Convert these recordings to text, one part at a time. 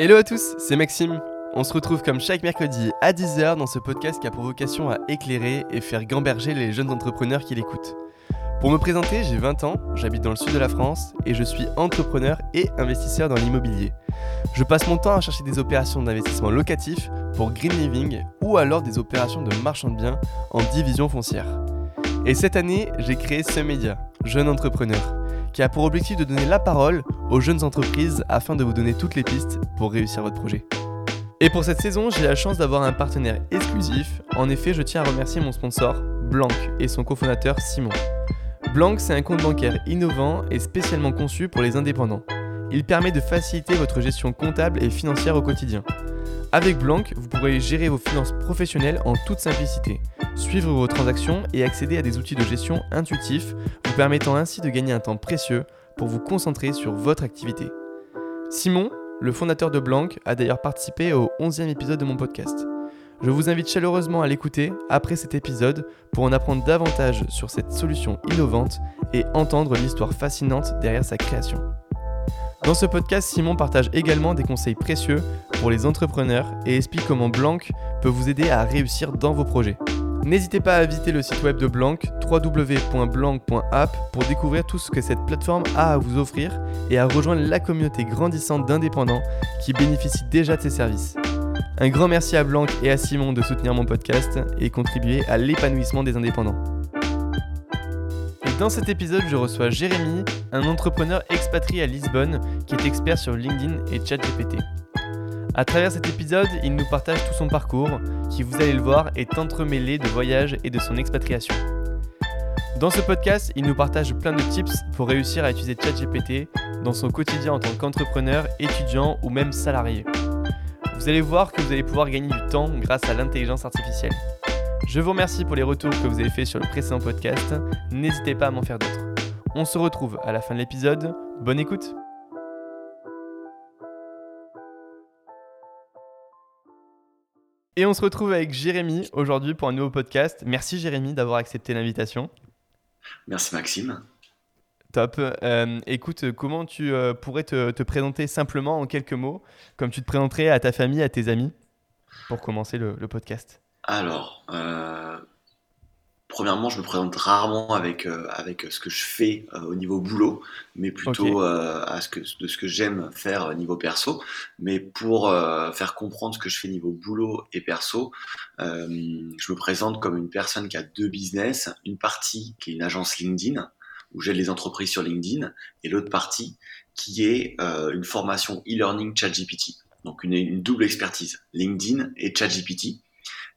Hello à tous, c'est Maxime. On se retrouve comme chaque mercredi à 10h dans ce podcast qui a pour vocation à éclairer et faire gamberger les jeunes entrepreneurs qui l'écoutent. Pour me présenter, j'ai 20 ans, j'habite dans le sud de la France et je suis entrepreneur et investisseur dans l'immobilier. Je passe mon temps à chercher des opérations d'investissement locatif pour Green Living ou alors des opérations de marchand de biens en division foncière. Et cette année, j'ai créé ce média, Jeune Entrepreneur qui a pour objectif de donner la parole aux jeunes entreprises afin de vous donner toutes les pistes pour réussir votre projet. Et pour cette saison, j'ai la chance d'avoir un partenaire exclusif. En effet, je tiens à remercier mon sponsor, Blanc, et son cofondateur, Simon. Blanc, c'est un compte bancaire innovant et spécialement conçu pour les indépendants. Il permet de faciliter votre gestion comptable et financière au quotidien. Avec Blanc, vous pourrez gérer vos finances professionnelles en toute simplicité, suivre vos transactions et accéder à des outils de gestion intuitifs, vous permettant ainsi de gagner un temps précieux pour vous concentrer sur votre activité. Simon, le fondateur de Blanc, a d'ailleurs participé au 11e épisode de mon podcast. Je vous invite chaleureusement à l'écouter après cet épisode pour en apprendre davantage sur cette solution innovante et entendre l'histoire fascinante derrière sa création. Dans ce podcast, Simon partage également des conseils précieux pour les entrepreneurs et explique comment Blanc peut vous aider à réussir dans vos projets. N'hésitez pas à visiter le site web de Blanc, www.blanc.app, pour découvrir tout ce que cette plateforme a à vous offrir et à rejoindre la communauté grandissante d'indépendants qui bénéficient déjà de ses services. Un grand merci à Blanc et à Simon de soutenir mon podcast et contribuer à l'épanouissement des indépendants. Dans cet épisode, je reçois Jérémy, un entrepreneur expatrié à Lisbonne qui est expert sur LinkedIn et ChatGPT. À travers cet épisode, il nous partage tout son parcours, qui vous allez le voir est entremêlé de voyages et de son expatriation. Dans ce podcast, il nous partage plein de tips pour réussir à utiliser ChatGPT dans son quotidien en tant qu'entrepreneur, étudiant ou même salarié. Vous allez voir que vous allez pouvoir gagner du temps grâce à l'intelligence artificielle. Je vous remercie pour les retours que vous avez fait sur le précédent podcast. N'hésitez pas à m'en faire d'autres. On se retrouve à la fin de l'épisode. Bonne écoute Et on se retrouve avec Jérémy aujourd'hui pour un nouveau podcast. Merci Jérémy d'avoir accepté l'invitation. Merci Maxime. Top. Euh, écoute, comment tu euh, pourrais te, présenter simplement en quelques mots, comme tu te présenterais à ta famille, à tes amis, pour commencer le podcast? Alors, euh, premièrement, je me présente rarement avec, euh, avec ce que je fais euh, au niveau boulot, mais plutôt à ce que, de ce que j'aime faire au niveau perso. Mais pour faire comprendre ce que je fais niveau boulot et perso, je me présente comme une personne qui a deux business. Une partie qui est une agence LinkedIn, où j'aide les entreprises sur LinkedIn, et l'autre partie qui est une formation e-learning ChatGPT. Donc une, une double expertise, LinkedIn et ChatGPT.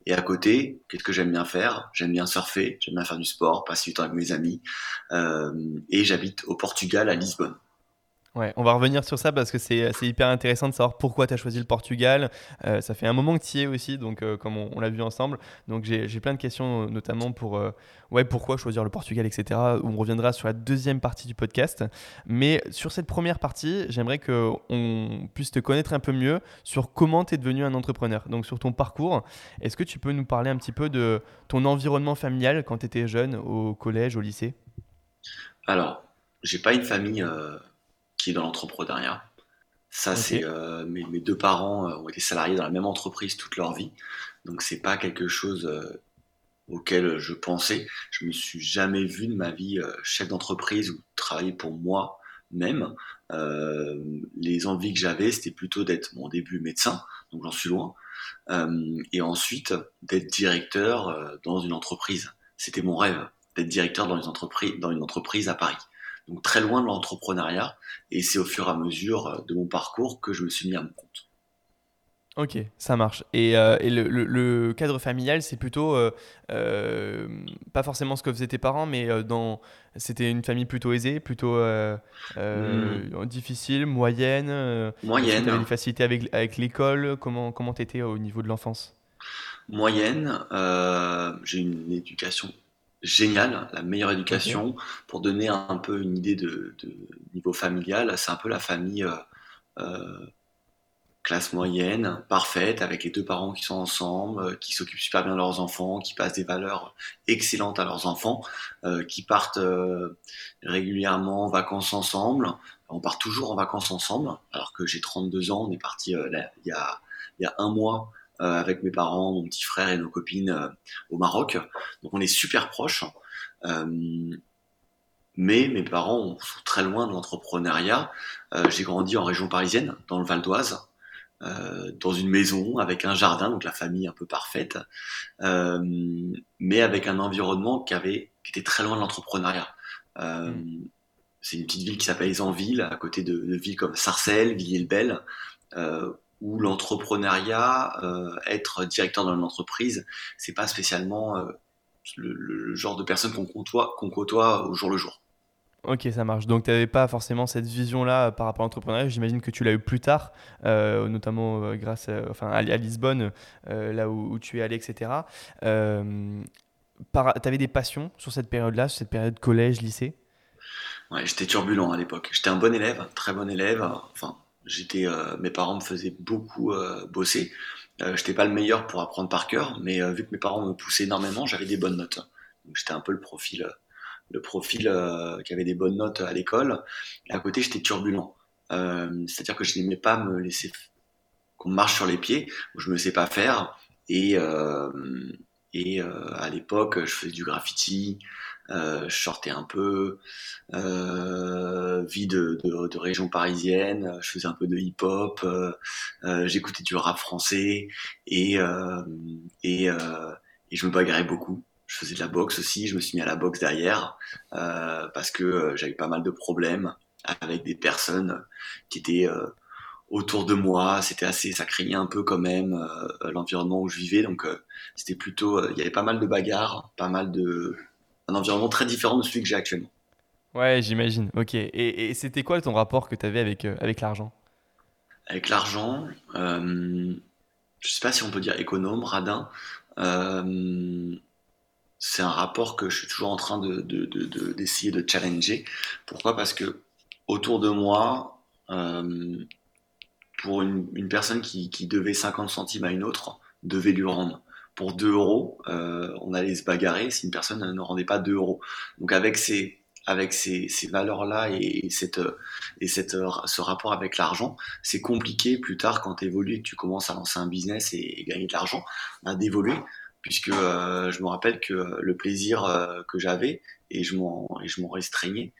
Et à côté, qu'est-ce que j'aime bien faire? J'aime bien surfer, j'aime bien faire du sport, passer du temps avec mes amis. Euh, et j'habite au Portugal, à Lisbonne. Ouais, on va revenir sur ça parce que c'est hyper intéressant de savoir pourquoi tu as choisi le Portugal. Euh, ça fait un moment que tu y es aussi, donc euh, comme on, l'a vu ensemble. Donc j'ai plein de questions, notamment pour euh, ouais, pourquoi choisir le Portugal, etc. On reviendra sur la deuxième partie du podcast. Mais sur cette première partie, j'aimerais qu'on puisse te connaître un peu mieux sur comment tu es devenu un entrepreneur, donc sur ton parcours. Est-ce que tu peux nous parler un petit peu de ton environnement familial quand tu étais jeune, au collège, au lycée? Alors, j'ai pas une famille qui est dans l'entrepreneuriat. Ça, c'est euh, mes, deux parents euh, ont été salariés dans la même entreprise toute leur vie, donc c'est pas quelque chose euh, auquel je pensais. Je me suis jamais vu de ma vie chef d'entreprise ou travailler pour moi même. les envies que j'avais, c'était plutôt d'être mon début médecin, donc j'en suis loin, et ensuite d'être directeur dans une entreprise. C'était mon rêve d'être directeur dans une entreprise, dans une entreprise à Paris donc très loin de l'entrepreneuriat. Et c'est au fur et à mesure euh, de mon parcours que je me suis mis à mon compte. Ok, ça marche. Et, euh, le, cadre familial, c'est plutôt euh, pas forcément ce que faisaient tes parents, mais dans c'était une famille plutôt aisée, plutôt hmm. difficile, moyenne. moyenne. Tu avais une facilité avec, avec l'école. Comment comment étais au niveau de l'enfance? Moyenne. J'ai une éducation génial, la meilleure éducation. Pour donner un peu une idée de, niveau familial, c'est un peu la famille euh, euh, classe moyenne, parfaite, avec les deux parents qui sont ensemble, euh, qui s'occupent super bien de leurs enfants, qui passent des valeurs excellentes à leurs enfants, qui partent régulièrement en vacances ensemble. On part toujours en vacances ensemble, alors que j'ai 32 ans. On est parti il, y a, il y a un mois avec mes parents, mon petit frère et nos copines au Maroc. Donc on est super proches. mais mes parents sont très loin de l'entrepreneuriat. j'ai grandi en région parisienne, dans le Val d'Oise. Euh, dans une maison avec un jardin, donc la famille un peu parfaite, euh, mais avec un environnement qui avait qui était très loin de l'entrepreneuriat. Euh, mm. C'est une petite ville qui s'appelle Isanville, à côté de, de, villes comme Sarcelles, Villiers-le-Bel, où l'entrepreneuriat, être directeur dans une entreprise, c'est pas spécialement le, le, genre de personne qu'on côtoie, qu'on côtoie au jour le jour. Ok, ça marche. Donc, tu n'avais pas forcément cette vision-là euh, par rapport à l'entrepreneuriat. J'imagine que tu l'as eu plus tard, euh, notamment euh, grâce à, enfin, à, Lisbonne, là où, tu es allé, etc. tu avais des passions sur cette période-là, sur cette période collège, lycée? Ouais, j'étais turbulent à l'époque. J'étais un bon élève, très bon élève. Enfin, j'étais, mes parents me faisaient beaucoup bosser. Je n'étais pas le meilleur pour apprendre par cœur, mais vu que mes parents me poussaient énormément, j'avais des bonnes notes. Donc, j'étais un peu le profil le profil euh, qui avait des bonnes notes à l'école. À côté, j'étais turbulent. Euh, c'est-à-dire que je n'aimais pas me laisser qu'on marche sur les pieds, je me sais pas faire. Et, euh, et à l'époque, je faisais du graffiti, je sortais un peu, vie de, de, région parisienne, je faisais un peu de hip-hop, j'écoutais du rap français et, et, je me bagarrais beaucoup je faisais de la boxe aussi, je me suis mis à la boxe derrière euh, parce que euh, j'avais pas mal de problèmes avec des personnes qui étaient euh, autour de moi. C'était assez, ça craignait un peu quand même l'environnement où je vivais, donc c'était plutôt, il y avait pas mal de bagarres, pas mal de, un environnement très différent de celui que j'ai actuellement. Ouais, j'imagine. Ok. Et, c'était quoi ton rapport que tu avais avec, avec l'argent? Avec l'argent, euh, je sais pas si on peut dire économe, radin c'est un rapport que je suis toujours en train d'essayer de, de, challenger. Pourquoi? Parce que autour de moi, euh, pour une, personne qui, devait 50 centimes à une autre, devait lui rendre. Pour 2 euros, euh, on allait se bagarrer si une personne ne rendait pas 2 euros. Donc avec ces, avec ces, valeurs-là et, cette, et cette, ce rapport avec l'argent, c'est compliqué plus tard quand tu évolues et que tu commences à lancer un business et, gagner de l'argent, bah, d'évoluer puisque euh, je me rappelle que le plaisir euh, que j'avais et je m'en restreignais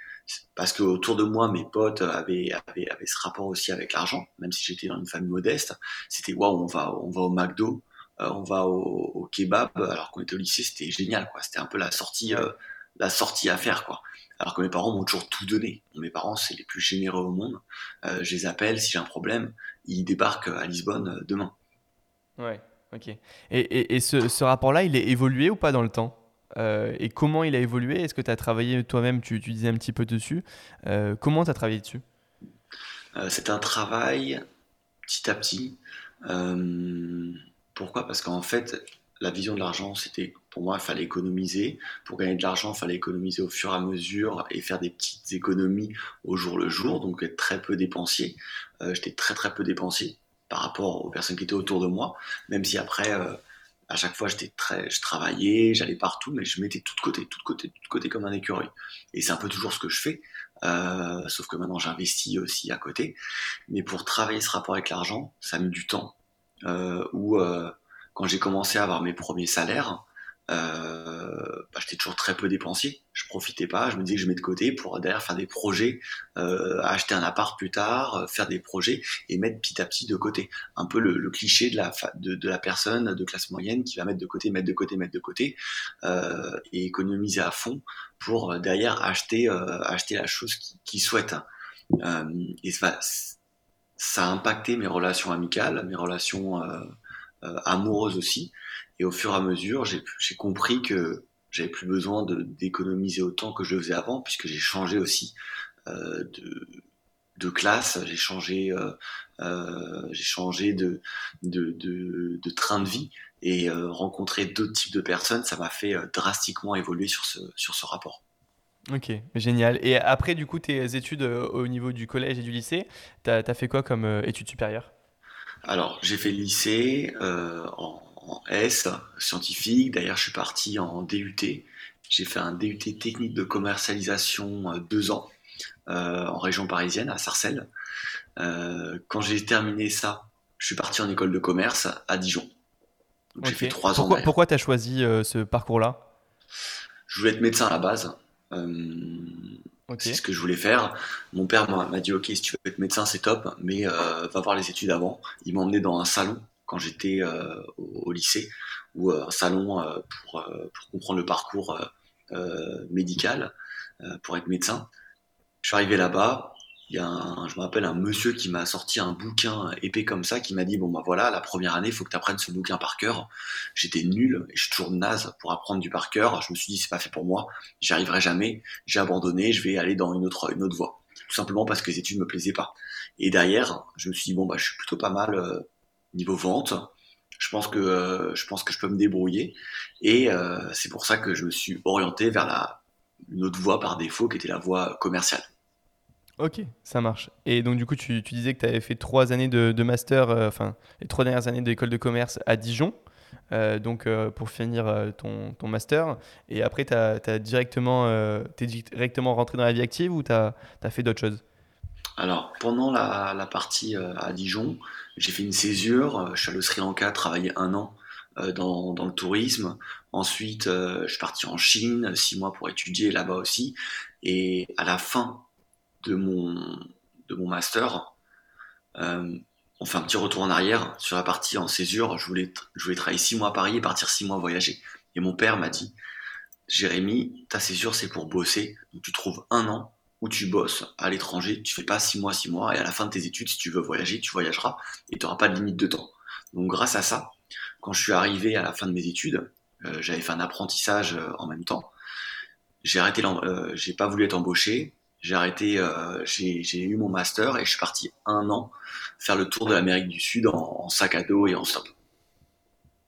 parce que autour de moi mes potes avaient, avaient, avaient ce rapport aussi avec l'argent même si j'étais dans une famille modeste c'était waouh on va on va au McDo euh, on va au, au, kebab alors qu'on était au lycée c'était génial quoi. C'était un peu la sortie la sortie à faire quoi. Alors que mes parents m'ont toujours tout donné. Mes parents c'est les plus généreux au monde. Je les appelle si j'ai un problème ils débarquent à Lisbonne demain. Ouais Ok. Et, et, ce, rapport-là, il est évolué ou pas dans le temps? Euh, Et comment il a évolué? Est-ce que tu as travaillé toi-même? Tu, tu, disais un petit peu dessus. Euh, comment tu as travaillé dessus? Euh, C'est un travail petit à petit. Pourquoi? Parce qu'en fait, la vision de l'argent, c'était pour moi, il fallait économiser. Pour gagner de l'argent, il fallait économiser au fur et à mesure et faire des petites économies au jour le jour, donc être très peu dépensier. J'étais très très peu dépensier par rapport aux personnes qui étaient autour de moi, même si après, euh, à chaque fois, très, je travaillais, j'allais partout, mais je mettais tout de côté, tout de côté, tout de côté comme un écureuil. Et c'est un peu toujours ce que je fais, euh, sauf que maintenant j'investis aussi à côté. Mais pour travailler ce rapport avec l'argent, ça mis du temps. Euh, quand j'ai commencé à avoir mes premiers salaires, euh, bah, j'étais toujours très peu dépensier. Je profitais pas. Je me disais que je mets de côté pour derrière faire des projets, euh, acheter un appart plus tard, euh, faire des projets et mettre petit à petit de côté. Un peu le, cliché de la, de, la personne de classe moyenne qui va mettre de côté, mettre de côté, mettre de côté et économiser à fond pour derrière acheter, acheter la chose qu'il souhaite. et ça, ça a impacté mes relations amicales, mes relations amoureuses aussi. Et au fur et à mesure, j'ai compris que j'avais plus besoin d'économiser autant que je le faisais avant, puisque j'ai changé aussi euh, de, classe, j'ai changé, euh, euh, changé de, train de vie et rencontrer d'autres types de personnes, ça m'a fait drastiquement évoluer sur ce, sur ce rapport. Ok, génial. Et après, du coup, tes études au niveau du collège et du lycée, tu as, fait quoi comme études supérieures? Alors, j'ai fait le lycée en en S, scientifique. D'ailleurs, je suis parti en DUT. J'ai fait un DUT technique de commercialisation euh, deux ans. en région parisienne, à Sarcelles. quand j'ai terminé ça, je suis parti en école de commerce à Dijon. J'ai fait trois ans. Pourquoi tu as choisi ce parcours-là? Je voulais être médecin à la base. C'est ce que je voulais faire. Mon père m'a dit Ok, si tu veux être médecin, c'est top, mais va voir les études avant. Il m'a emmené dans un salon quand j'étais au, lycée, ou un salon pour, pour, comprendre le parcours médical, pour être médecin. Je suis arrivé là-bas, il y a un, je me rappelle un monsieur qui m'a sorti un bouquin épais comme ça, qui m'a dit bon bah voilà, la première année, il faut que tu apprennes ce bouquin par cœur. J'étais nul et je suis toujours naze pour apprendre du par cœur. Je me suis dit c'est pas fait pour moi, j'y arriverai jamais. J'ai abandonné, je vais aller dans une autre une autre voie, tout simplement parce que les études me plaisaient pas. Et derrière, je me suis dit bon bah je suis plutôt pas mal euh, niveau vente. Je pense que euh, je pense que je peux me débrouiller et euh, c'est pour ça que je me suis orienté vers la une autre voie par défaut qui était la voie commerciale. Ok, ça marche. Et donc, du coup, tu, disais que tu avais fait trois années de, master, euh, enfin, les trois dernières années d'école de commerce à Dijon, euh, donc euh, pour finir ton, master. Et après, tu directement, es directement rentré dans la vie active ou tu as, fait d'autres choses? Alors, pendant la, la partie à Dijon, j'ai fait une césure. Je suis allé au Sri Lanka travailler un an dans, dans, le tourisme. Ensuite, je suis parti en Chine, six mois pour étudier là-bas aussi. Et à la fin de mon, de mon master, euh, on fait un petit retour en arrière sur la partie en césure. Je voulais, je voulais travailler six mois à Paris et partir six mois voyager. Et mon père m'a dit, Jérémy, ta césure c'est pour bosser. Donc tu trouves un an où tu bosses à l'étranger. Tu fais pas six mois, six mois. Et à la fin de tes études, si tu veux voyager, tu voyageras et tu n'auras pas de limite de temps. Donc grâce à ça, quand je suis arrivé à la fin de mes études, euh, j'avais fait un apprentissage euh, en même temps. J'ai arrêté, j'ai pas voulu être embauché j'ai arrêté, euh, j'ai eu mon master et je suis parti un an faire le tour de l'Amérique du Sud en, sac à dos et en stop.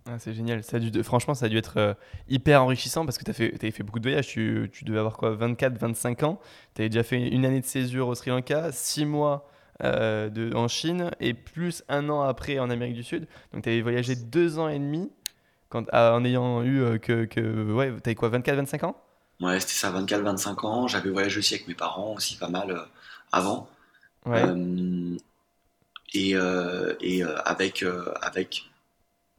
Ah, c'est génial. Ça a dû, franchement, ça a dû être euh, hyper enrichissant parce que tu as fait, fait beaucoup de voyages. Tu, devais avoir quoi 24, 25 ans. Tu avais déjà fait une année de césure au Sri Lanka, six mois euh, en Chine et plus un an après en Amérique du Sud. Donc tu avais voyagé deux ans et demi quand, en ayant eu que. Ouais, tu quoi 24, 25 ans? Ouais, c'était ça, 24-25 ans. J'avais voyagé aussi avec mes parents, aussi pas mal euh, avant. Euh, et, euh, et avec, avec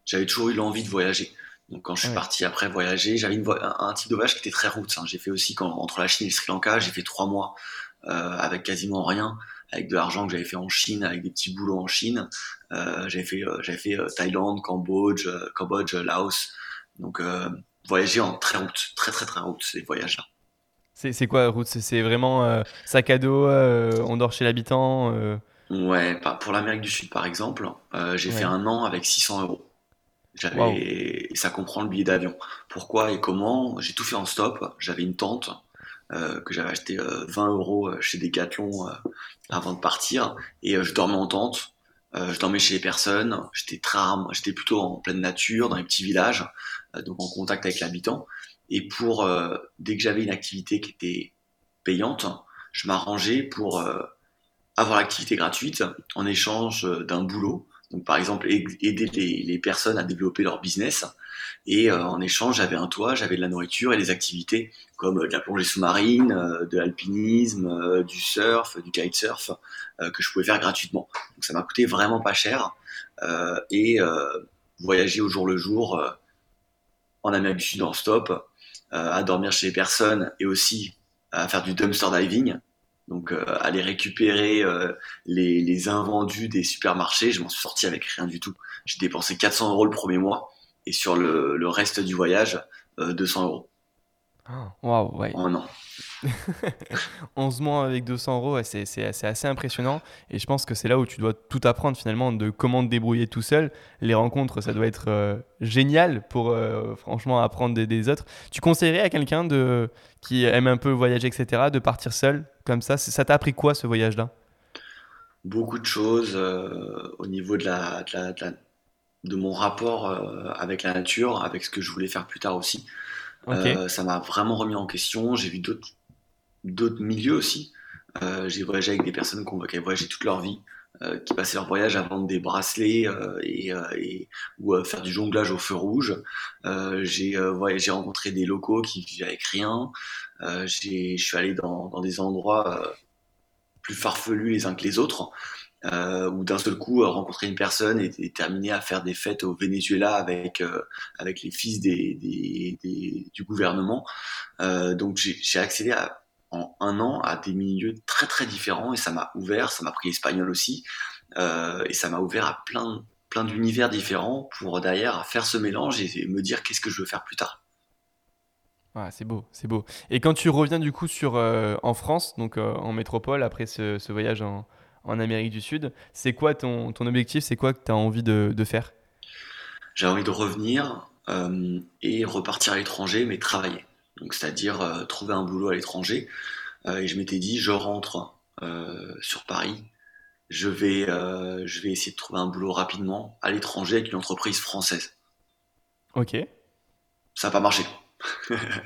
j'avais toujours eu l'envie de voyager. Donc quand je suis parti après voyager, j'avais un, un, type de voyage qui était très route. Hein. J'ai fait aussi quand, entre la Chine et le Sri Lanka, j'ai fait trois mois avec quasiment rien, avec de l'argent que j'avais fait en Chine, avec des petits boulots en Chine. j'avais fait, j'avais fait Thaïlande, Cambodge, Cambodge, Laos. Donc voyager en très route, très très très route, ces voyages-là. C'est quoi route? C'est vraiment euh, sac à dos, euh, on dort chez l'habitant euh? Ouais, pour l'Amérique du Sud par exemple, j'ai fait un an avec 600 euros. Ça comprend le billet d'avion. Pourquoi et comment? J'ai tout fait en stop. J'avais une tente que j'avais acheté 20 euros chez Decathlon avant de partir, et je dormais en tente. je dormais chez les personnes. J'étais très, j'étais plutôt en pleine nature, dans les petits villages. Euh, donc en contact avec l'habitant. Et pour euh, dès que j'avais une activité qui était payante, je m'arrangeais pour euh, avoir l'activité gratuite en échange d'un boulot. Donc par exemple aider les, personnes à développer leur business. Et en échange, j'avais un toit, j'avais de la nourriture et des activités comme de la plongée sous-marine, de l'alpinisme, du surf, du kitesurf, que je pouvais faire gratuitement. Donc ça m'a coûté vraiment pas cher. et voyager au jour le jour en Amérique du Sud en stop, euh, à dormir chez les personnes et aussi à faire du dumpster diving. Donc euh, aller récupérer euh, les, les, invendus des supermarchés, je m'en suis sorti avec rien du tout. J'ai dépensé 400 euros le premier mois et sur le, le reste du voyage, 200 euros. Waouh, ouais. Oh non. 11 mois avec 200 euros, c'est assez impressionnant. Et je pense que c'est là où tu dois tout apprendre finalement de comment te débrouiller tout seul. Les rencontres, ça doit être euh, génial pour euh, franchement apprendre des, autres. Tu conseillerais à quelqu'un qui aime un peu voyager, etc., de partir seul comme ça? Ça t'a appris quoi ce voyage-là? Beaucoup de choses euh, au niveau de, la, de, mon rapport avec la nature, avec ce que je voulais faire plus tard aussi. ça m'a vraiment remis en question. J'ai vu d'autres d'autres milieux aussi. Euh, j'ai voyagé avec des personnes qui ont voyagé toute leur vie, qui passaient leur voyage à vendre des bracelets et, ou à faire du jonglage au feu rouge. j'ai j'ai rencontré des locaux qui vivaient avec rien. je suis allé dans, dans des endroits plus farfelus les uns que les autres euh, ou d'un seul coup euh, rencontrer une personne et, et, terminer à faire des fêtes au Venezuela avec euh, avec les fils des, des, des du gouvernement. Euh, donc j'ai accédé à, en un an à des milieux très très différents et ça m'a ouvert, ça m'a pris l'espagnol aussi euh, et ça m'a ouvert à plein plein d'univers différents pour derrière faire ce mélange et, me dire qu'est-ce que je veux faire plus tard. Ah, c'est beau, c'est beau. Et quand tu reviens du coup sur en France, donc en métropole après ce, ce voyage en, en Amérique du Sud. C'est quoi ton, ton objectif C'est quoi que tu as envie de, de faire? J'ai envie de revenir euh, et repartir à l'étranger, mais travailler. Donc, c'est-à-dire euh, trouver un boulot à l'étranger. Euh, et je m'étais dit, je rentre sur Paris. Je vais, je vais essayer de trouver un boulot rapidement à l'étranger avec une entreprise française. Ok. Ça n'a pas marché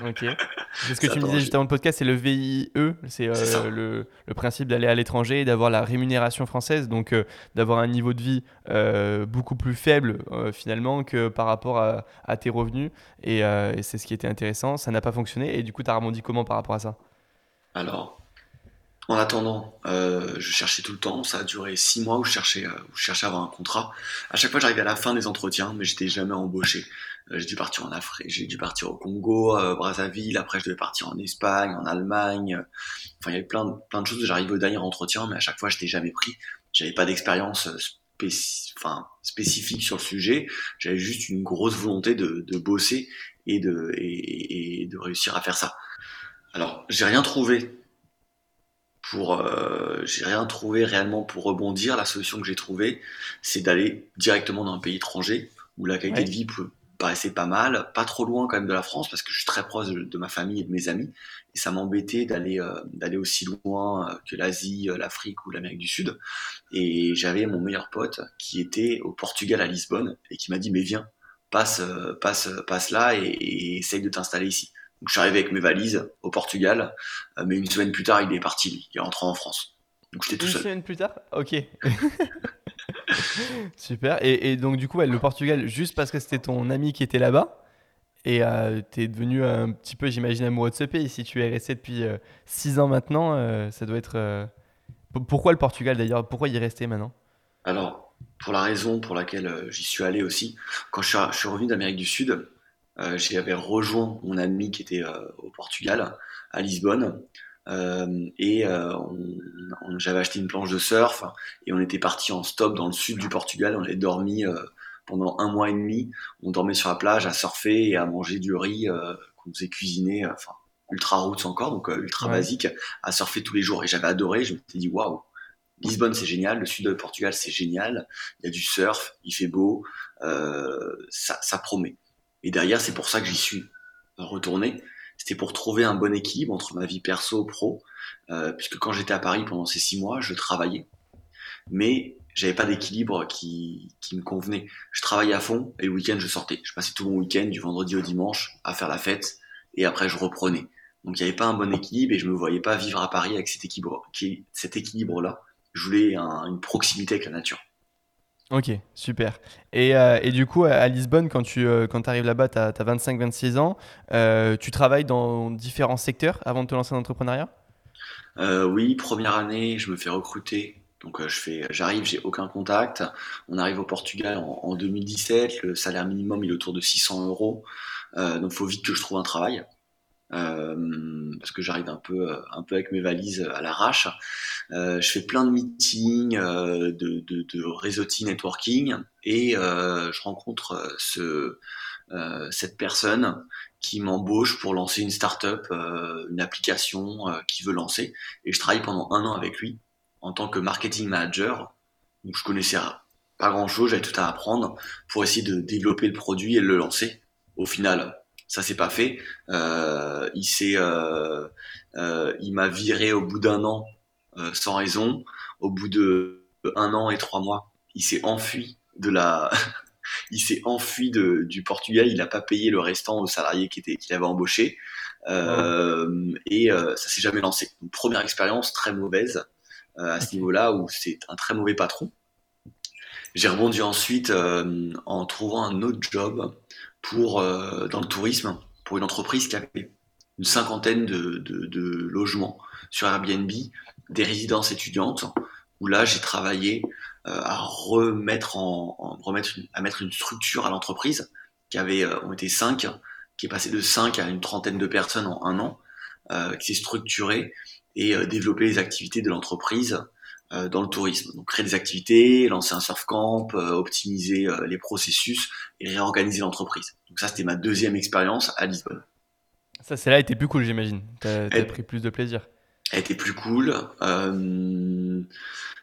ok. Ce que tu me disais juste avant le podcast, c'est le VIE, c'est euh, le, le, principe d'aller à l'étranger et d'avoir la rémunération française, donc euh, d'avoir un niveau de vie euh, beaucoup plus faible finalement que par rapport à, à tes revenus. Et, et c'est ce qui était intéressant. Ça n'a pas fonctionné. Et du coup, tu as rebondi comment par rapport à ça? Alors, en attendant, je cherchais tout le temps. Ça a duré six mois où je cherchais, où je cherchais à avoir un contrat. À chaque fois, j'arrivais à la fin des entretiens, mais j'étais jamais embauché. Euh, j'ai dû partir en Afrique, j'ai dû partir au Congo, euh, Brazzaville, après je devais partir en Espagne, en Allemagne. Enfin, il y avait plein de, plein de choses. J'arrivais au dernier entretien, mais à chaque fois, je n'étais jamais pris. J'avais pas d'expérience euh, enfin, spécifique sur le sujet. J'avais juste une grosse volonté de, de bosser et de, et, et, de réussir à faire ça. Alors, j'ai rien trouvé pour, euh, j'ai rien trouvé réellement pour rebondir. La solution que j'ai trouvée, c'est d'aller directement dans un pays étranger où la qualité de vie peut, paraissait pas mal, pas trop loin quand même de la France parce que je suis très proche de, ma famille et de mes amis et ça m'embêtait d'aller euh, d'aller aussi loin euh, que l'Asie, euh, l'Afrique ou l'Amérique du Sud. Et j'avais mon meilleur pote qui était au Portugal à Lisbonne et qui m'a dit mais viens, passe passe passe là et, et essaye de t'installer ici. Donc je suis arrivé avec mes valises au Portugal, mais une semaine plus tard il est parti, il est rentré en France. Donc j'étais tout seul. Une semaine plus tard, ok. Super. Et, donc, du coup, le Portugal, juste parce que c'était ton ami qui était là-bas, et euh, tu es devenu un petit peu, j'imagine, amoureux de ce pays. Si tu es resté depuis 6 euh, ans maintenant, euh, ça doit être. Euh, pourquoi le Portugal d'ailleurs? Pourquoi y rester maintenant? Alors, pour la raison pour laquelle j'y suis allé aussi, quand je suis, je suis revenu d'Amérique du Sud, j'avais rejoint mon ami qui était au Portugal, à Lisbonne. Euh, et euh, j'avais acheté une planche de surf et on était parti en stop dans le sud du Portugal. On avait dormi euh, pendant un mois et demi. On dormait sur la plage à surfer et à manger du riz qu'on faisait cuisiner, enfin ultra roots encore, donc ultra basique, à surfer tous les jours. Et j'avais adoré. Je m'étais dit waouh, Lisbonne c'est génial, le sud du Portugal c'est génial. Il y a du surf, il fait beau, ça, ça promet. Et derrière c'est pour ça que j'y suis retourné c'était pour trouver un bon équilibre entre ma vie perso pro, euh, puisque quand j'étais à Paris pendant ces six mois, je travaillais, mais j'avais pas d'équilibre qui, qui me convenait. Je travaillais à fond et le week-end je sortais. Je passais tout mon week-end du vendredi au dimanche à faire la fête et après je reprenais. Donc il n'y avait pas un bon équilibre et je me voyais pas vivre à Paris avec cet équilibre, cet équilibre-là. Je voulais une proximité avec la nature. Ok, super. Et, euh, et, du coup, à Lisbonne, quand tu euh, quand arrives là-bas, tu as, 25-26 ans, euh, tu travailles dans différents secteurs avant de te lancer dans l'entrepreneuriat Oui, première année, je me fais recruter. Donc je fais, j'arrive, j'ai aucun contact. On arrive au Portugal en, en, 2017, le salaire minimum il est autour de 600 euros. donc il faut vite que je trouve un travail. Euh, parce que j'arrive un peu, un peu avec mes valises à l'arrache. Euh, je fais plein de meetings, euh, de, de, de networking, et je rencontre ce, cette personne qui m'embauche pour lancer une startup, une application qui veut lancer, et je travaille pendant un an avec lui en tant que marketing manager. Donc je connaissais pas grand chose, j'avais tout à apprendre pour essayer de développer le produit et le lancer. Au final, ça s'est pas fait. Euh, il s'est, euh, euh, il m'a viré au bout d'un an sans raison. Au bout de un an et trois mois, il s'est enfui de la, il s'est enfui de, du Portugal. Il n'a pas payé le restant aux salariés qui étaient, qu'il avait embauché. Euh, et ça s'est jamais lancé. Donc, première expérience très mauvaise. à ce niveau-là où c'est un très mauvais patron. J'ai rebondi ensuite en trouvant un autre job pour dans le tourisme pour une entreprise qui avait une cinquantaine de, logements sur Airbnb, des résidences étudiantes, où là j'ai travaillé euh, à remettre en, remettre à mettre une structure à l'entreprise qui avait euh, on était cinq, qui est passé de 5 à une trentaine de personnes en un an, euh, qui s'est structuré et développer les activités de l'entreprise dans le tourisme. Donc créer des activités, lancer un surf camp, optimiser les processus et réorganiser l'entreprise. Donc ça c'était ma deuxième expérience à Lisbonne. Ça, c'est là était plus cool, j'imagine. Tu as, pris plus de plaisir. Elle était plus cool. Euh,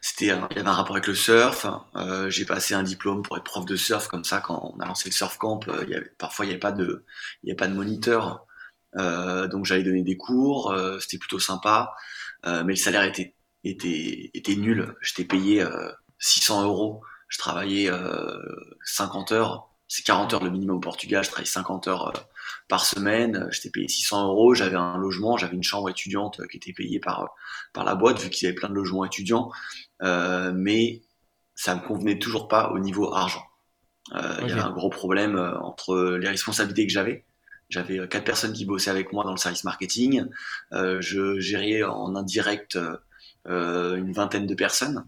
c'était, il y avait un rapport avec le surf. Euh, j'ai passé un diplôme pour être prof de surf, comme ça, quand on a lancé le surf camp, euh, il y avait, parfois il n'y avait pas de, il y avait pas de moniteur. Euh, donc j'allais donner des cours. Euh, c'était plutôt sympa, euh, mais le salaire était était était nul. J'étais payé 600 euros. Je travaillais 50 heures. C'est 40 heures le minimum au Portugal. Je travaillais 50 heures par semaine. J'étais payé 600 euros. J'avais un logement, j'avais une chambre étudiante qui était payée par, par la boîte, vu qu'ils avaient plein de logements étudiants. Euh, mais ça me convenait toujours pas au niveau argent. Euh, il y avait un gros problème euh, entre les responsabilités que j'avais. J'avais quatre personnes qui bossaient avec moi dans le service marketing. je gérais en indirect une vingtaine de personnes.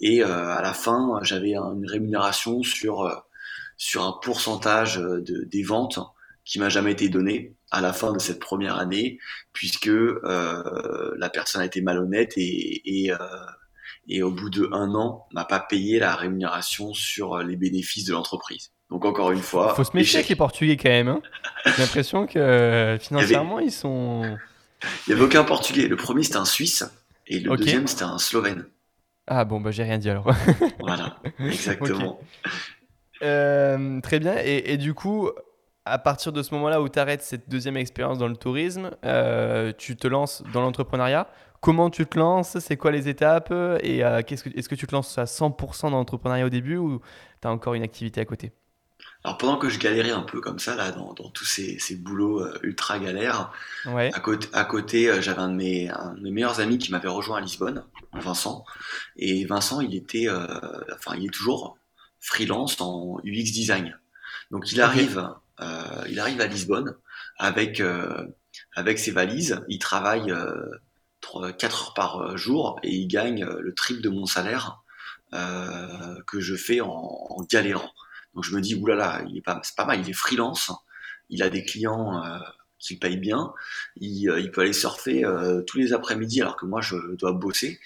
Et à la fin, j'avais une rémunération sur sur un pourcentage de, des ventes qui m'a jamais été donné à la fin de cette première année, puisque euh, la personne a été malhonnête et, et, euh, et au bout de un an m'a pas payé la rémunération sur les bénéfices de l'entreprise. Donc encore une fois, faut se méfier avec les Portugais quand même. Hein. J'ai l'impression que euh, financièrement ils sont. Il y avait aucun Portugais. Le premier c'était un Suisse et le deuxième c'était un Slovène. Ah bon bah j'ai rien dit alors. voilà, exactement. Euh, très bien. Et, et, du coup, à partir de ce moment-là où tu arrêtes cette deuxième expérience dans le tourisme, euh, tu te lances dans l'entrepreneuriat. Comment tu te lances? C'est quoi les étapes? Et euh, est-ce que, tu te lances à 100% dans l'entrepreneuriat au début ou tu as encore une activité à côté? Alors pendant que je galérais un peu comme ça là dans, tous ces, boulots euh, ultra galères, à côté, à côté j'avais un, de mes, meilleurs amis qui m'avait rejoint à Lisbonne, Vincent. Et Vincent, il était, enfin il est toujours freelance en UX design. Donc il arrive euh, il arrive à Lisbonne avec euh, avec ses valises. Il travaille 4 euh, heures par jour et il gagne le triple de mon salaire que je fais en, galérant. Donc je me dis oulala, il est pas c'est pas mal, il est freelance, il a des clients qui payent bien, il, il peut aller surfer tous les après-midi alors que moi je dois bosser.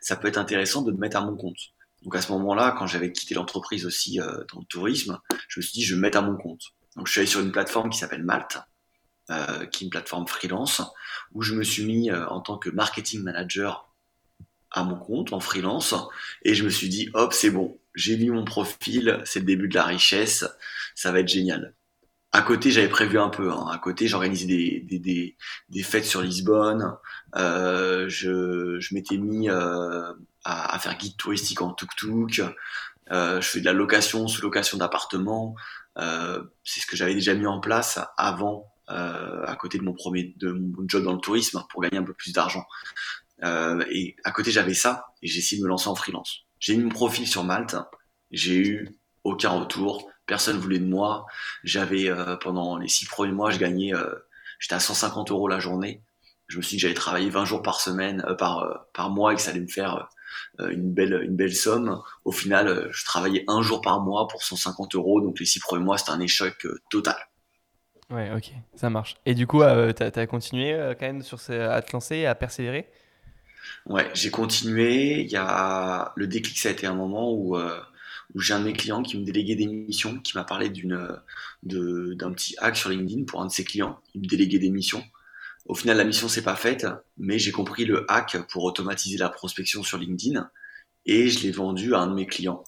Ça peut être intéressant de me mettre à mon compte. Donc à ce moment-là, quand j'avais quitté l'entreprise aussi dans le tourisme, je me suis dit je vais me mettre à mon compte. Donc je suis allé sur une plateforme qui s'appelle Malte, euh, qui est une plateforme freelance, où je me suis mis euh, en tant que marketing manager à mon compte en freelance, et je me suis dit, hop, c'est bon, j'ai mis mon profil, c'est le début de la richesse, ça va être génial. À côté, j'avais prévu un peu. Hein. À côté, j'organisais des, des, des, des, fêtes sur Lisbonne. Euh, je, je m'étais mis euh, à, à, faire guide touristique en tuk-tuk. Euh, je fais de la location, sous-location d'appartements. Euh, c'est ce que j'avais déjà mis en place avant, euh, à côté de mon premier de mon job dans le tourisme, pour gagner un peu plus d'argent. Euh, et à côté, j'avais ça, et j'ai essayé de me lancer en freelance. J'ai mis mon profil sur Malte, j'ai eu aucun retour, personne voulait de moi. J'avais pendant les six premiers mois, je gagnais, j'étais à 150 euros la journée. Je me suis dit que j'allais travailler 20 jours par semaine, par par mois, et que ça allait me faire euh, une belle une belle somme. Au final, euh, je travaillais un jour par mois pour 150 euros, donc les six premiers mois, c'était un échec euh, total. Ouais, ok, ça marche. Et du coup, tu as, continué quand même sur à te lancer, à persévérer? Ouais, j'ai continué. Il y a le déclic, ça a été un moment où, où j'ai un de mes clients qui me déléguait des missions, qui m'a parlé d'une d'un petit hack sur LinkedIn pour un de ses clients. Il me déléguait des missions. Au final, la mission s'est pas faite, mais j'ai compris le hack pour automatiser la prospection sur LinkedIn et je l'ai vendu à un de mes clients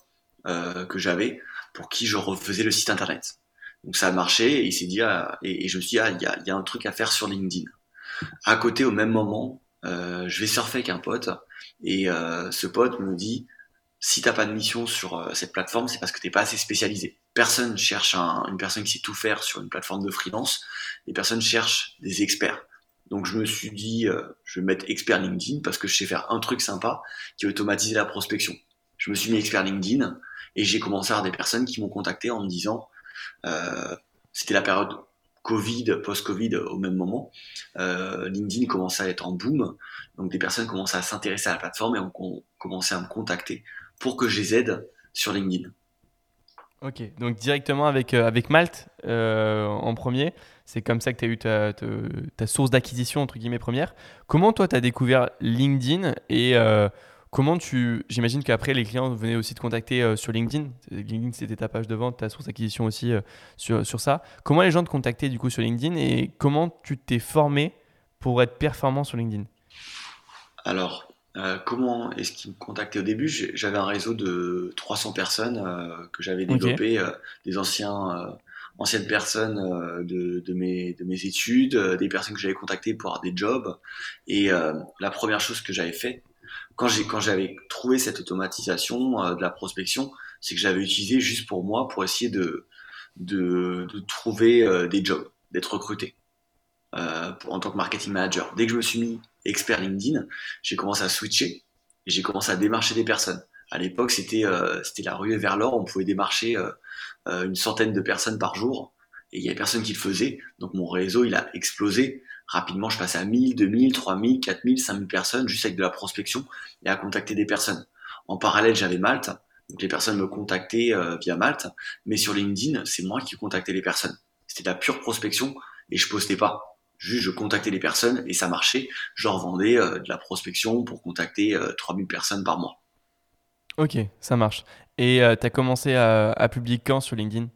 euh, que j'avais pour qui je refaisais le site internet. Donc ça a marché et il s'est dit ah, et, je me suis dit ah il y a, un truc à faire sur LinkedIn. À côté au même moment, euh, je vais surfer avec un pote et euh, ce pote me dit si t'as pas de mission sur euh, cette plateforme, c'est parce que t'es pas assez spécialisé. Personne cherche un, une personne qui sait tout faire sur une plateforme de freelance. Les personnes cherchent des experts. Donc je me suis dit, euh, je vais mettre expert LinkedIn parce que je sais faire un truc sympa qui est automatiser la prospection. Je me suis mis expert LinkedIn et j'ai commencé à avoir des personnes qui m'ont contacté en me disant, euh, c'était la période Covid, post-Covid au même moment, euh, LinkedIn commençait à être en boom, donc des personnes commençaient à s'intéresser à la plateforme et ont commencé à me contacter pour que je les aide sur LinkedIn. Ok, donc directement avec, euh, Malte euh, en premier, c'est comme ça que tu as eu ta, source d'acquisition, entre guillemets, première. Comment toi, tu as découvert LinkedIn et comment tu... J'imagine qu'après, les clients venaient aussi te contacter sur LinkedIn. LinkedIn, c'était ta page de vente, ta source d'acquisition aussi sur, sur ça. Comment les gens te contactaient du coup sur LinkedIn et comment tu t'es formé pour être performant sur LinkedIn? Alors, euh, comment est-ce qu'ils me contactaient? Au début J'avais un réseau de 300 personnes euh, que j'avais développé, euh, des anciens, anciennes personnes de, de, mes, de mes études, des personnes que j'avais contactées pour avoir des jobs. Et la première chose que j'avais fait, quand j'ai quand j'avais trouvé cette automatisation de la prospection, c'est que j'avais utilisé juste pour moi pour essayer de de, de trouver des jobs, d'être recruté en tant que marketing manager. Dès que je me suis mis expert LinkedIn, j'ai commencé à switcher et j'ai commencé à démarcher des personnes. À l'époque, c'était euh, c'était la ruée vers l'or. On pouvait démarcher euh, euh, une centaine de personnes par jour et il y avait personne qui le faisait. Donc mon réseau, il a explosé. Rapidement, je passais à 1000, 2000, 3000, 4000, 5000 personnes juste avec de la prospection et à contacter des personnes. En parallèle, j'avais Malte. Donc les personnes me contactaient via Malte. Mais sur LinkedIn, c'est moi qui contactais les personnes. C'était de la pure prospection et je postais pas. Juste, je contactais les personnes et ça marchait. Je leur vendais euh, de la prospection pour contacter 3000 euh, personnes par mois. Ok, ça marche. Et euh, tu as commencé à, publier quand sur LinkedIn?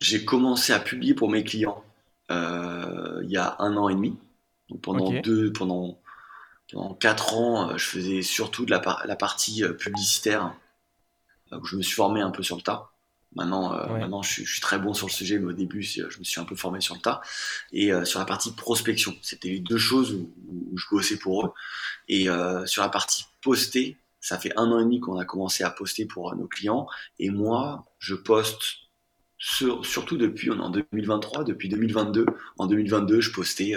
J'ai commencé à publier pour mes clients il y a un an et demi. Donc pendant deux, pendant, pendant quatre ans, je faisais surtout de la, la partie publicitaire. où je me suis formé un peu sur le tas. Maintenant, euh, maintenant je, suis très bon sur le sujet, mais au début, je me suis un peu formé sur le tas. Et euh, sur la partie prospection, c'était les deux choses où, je bossais pour eux. Et euh, sur la partie poster, ça fait un an et demi qu'on a commencé à poster pour nos clients. Et moi, je poste surtout depuis, on en 2023, depuis 2022. En 2022, je postais,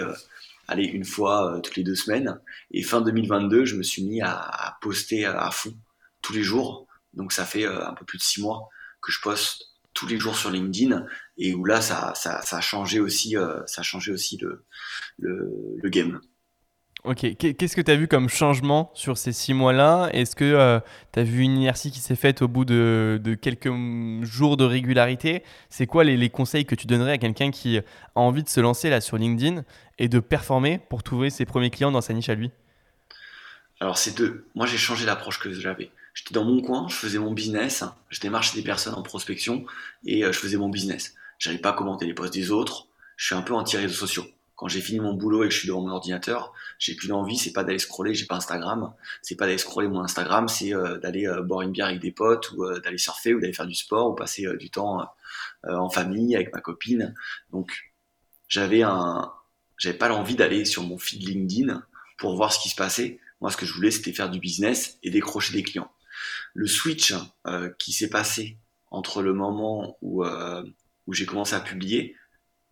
allez, une fois toutes les deux semaines. Et fin 2022, je me suis mis à, poster à fond tous les jours. Donc ça fait un peu plus de six mois que je poste tous les jours sur LinkedIn et là ça, ça, ça a changé aussi euh, ça a changé aussi le, le, game. Ok, qu'est-ce que tu as vu comme changement sur ces six mois-là? Est-ce que euh, tu as vu une inertie qui s'est faite au bout de, quelques jours de régularité? C'est quoi les, conseils que tu donnerais à quelqu'un qui a envie de se lancer là sur LinkedIn et de performer pour trouver ses premiers clients dans sa niche à lui? Alors c'est deux. Moi j'ai changé l'approche que j'avais j'étais dans mon coin, je faisais mon business, je démarchais des personnes en prospection et euh, je faisais mon business. J'arrive pas commenter les posts des autres, je suis un peu anti-réseaux sociaux. Quand j'ai fini mon boulot et que je suis devant mon ordinateur, j'ai plus d'envie, c'est pas d'aller scroller, j'ai pas Instagram, c'est pas d'aller scroller mon Instagram, c'est euh, d'aller euh, boire une bière avec des potes ou d'aller surfer ou d'aller faire du sport ou passer du temps en famille avec ma copine. Donc j'avais un j'avais pas l'envie d'aller sur mon feed LinkedIn pour voir ce qui se passait. Moi, ce que je voulais, c'était faire du business et décrocher des clients le switch euh, qui s'est passé entre le moment où, euh, où j'ai commencé à publier,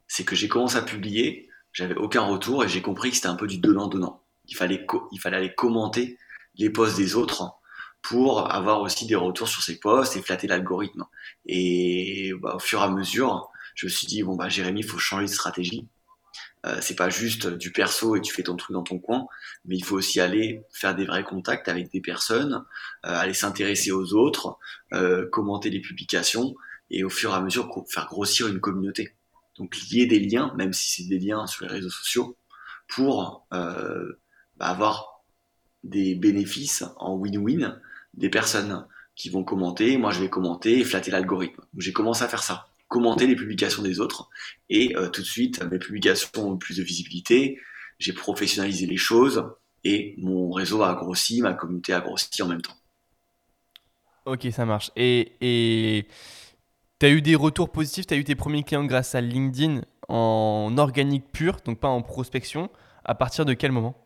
c'est que j'ai commencé à publier, j'avais aucun retour et j'ai compris que c'était un peu du donnant-donnant. Il fallait, il fallait aller commenter les posts des autres pour avoir aussi des retours sur ces posts et flatter l'algorithme. Et bah, au fur et à mesure, je me suis dit, bon, bah, Jérémy, il faut changer de stratégie. Euh, c'est pas juste du perso et tu fais ton truc dans ton coin, mais il faut aussi aller faire des vrais contacts avec des personnes, euh, aller s'intéresser aux autres, euh, commenter les publications et au fur et à mesure faire grossir une communauté. Donc lier des liens, même si c'est des liens sur les réseaux sociaux, pour euh, bah, avoir des bénéfices en win-win des personnes qui vont commenter, moi je vais commenter et flatter l'algorithme. J'ai commencé à faire ça commenter les publications des autres. Et euh, tout de suite, mes publications ont plus de visibilité, j'ai professionnalisé les choses et mon réseau a grossi, ma communauté a grossi en même temps. Ok, ça marche. Et tu as eu des retours positifs, tu as eu tes premiers clients grâce à LinkedIn en organique pur, donc pas en prospection. À partir de quel moment?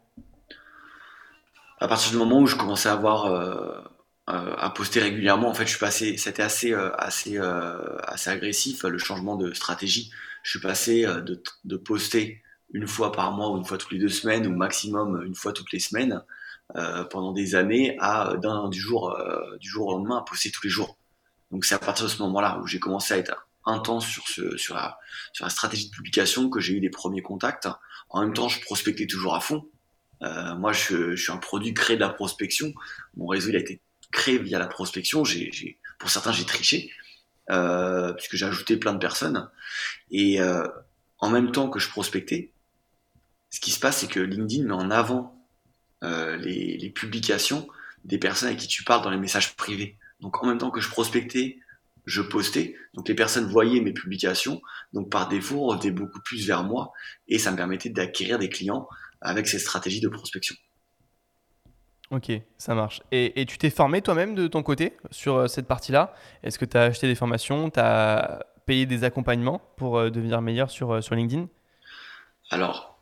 À partir du moment où je commençais à avoir euh, euh, à poster régulièrement. En fait, je suis passé, c'était assez, euh, agressif le changement de stratégie. Je suis passé de, poster une fois par mois ou une fois toutes les deux semaines ou maximum une fois toutes les semaines pendant des années à du jour au lendemain à poster tous les jours. Donc c'est à partir de ce moment-là où j'ai commencé à être intense sur ce sur la sur la stratégie de publication que j'ai eu les premiers contacts. En même temps, je prospectais toujours à fond. moi, je, je, suis un produit créé de la prospection. Mon réseau, il a été créé via la prospection. J'ai, pour certains, j'ai triché euh, puisque j'ai ajouté plein de personnes. Et euh, en même temps que je prospectais, ce qui se passe, c'est que LinkedIn met en avant euh, les, les, publications des personnes avec qui tu parles dans les messages privés. Donc en même temps que je prospectais, je postais. Donc les personnes voyaient mes publications. Donc par défaut, on était beaucoup plus vers moi et ça me permettait d'acquérir des clients avec ces stratégies de prospection. Ok, ça marche. Et, tu t'es formé toi-même de ton côté sur euh, cette partie-là? Est-ce que tu as acheté des formations? Tu as payé des accompagnements pour euh, devenir meilleur sur, euh, sur LinkedIn? Alors,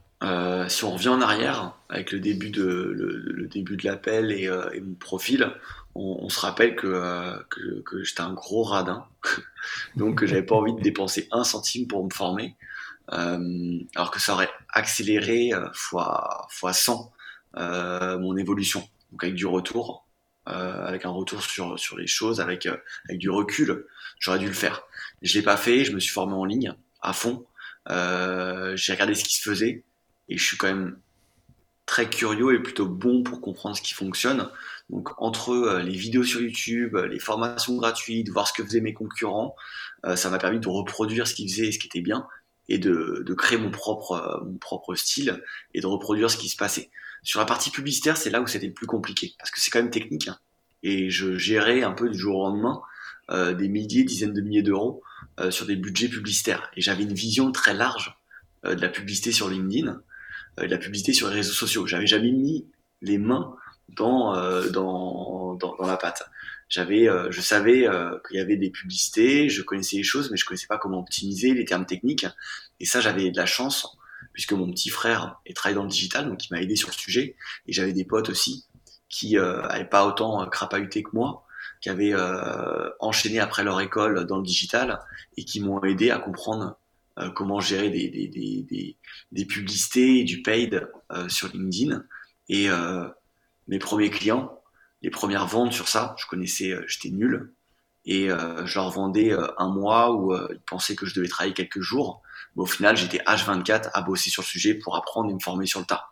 si on revient en arrière, avec le début de, le, début de l'appel et, mon profil, on, se rappelle que, que, j'étais un gros radin, donc que j'avais pas envie de dépenser un centime pour me former, alors que ça aurait accéléré fois, fois 100 mon évolution donc avec du retour, euh, avec un retour sur, sur les choses, avec, euh, avec du recul, j'aurais dû le faire. Je l'ai pas fait, je me suis formé en ligne à fond, euh, j'ai regardé ce qui se faisait et je suis quand même très curieux et plutôt bon pour comprendre ce qui fonctionne. Donc entre les vidéos sur YouTube, les formations gratuites, voir ce que faisaient mes concurrents, ça m'a permis de reproduire ce qu'ils faisaient et ce qui était bien et de, de créer mon propre, mon propre style et de reproduire ce qui se passait. Sur la partie publicitaire, c'est là où c'était le plus compliqué, parce que c'est quand même technique. Hein. et je gérais un peu du jour au lendemain euh, des milliers, dizaines de milliers d'euros euh, sur des budgets publicitaires. Et j'avais une vision très large euh, de la publicité sur LinkedIn, de la publicité sur les réseaux sociaux. J'avais jamais mis les mains dans, dans, dans, dans la pâte. J'avais, je savais qu'il y avait des publicités, je connaissais les choses, mais je connaissais pas comment optimiser les termes techniques. Et ça, j'avais de la chance puisque mon petit frère est travaillé dans le digital, donc il m'a aidé sur le sujet. Et j'avais des potes aussi qui euh, pas autant euh, crapahuté que moi, qui avaient euh, enchaîné après leur école dans le digital et qui m'ont aidé à comprendre euh, comment gérer des, des, des, des, publicités du paid sur LinkedIn. Et mes premiers clients, les premières ventes sur ça, je connaissais, j'étais nul. Et je leur vendais un mois où ils pensaient que je devais travailler quelques jours mais au final, j'étais H24 à bosser sur le sujet pour apprendre et me former sur le tas.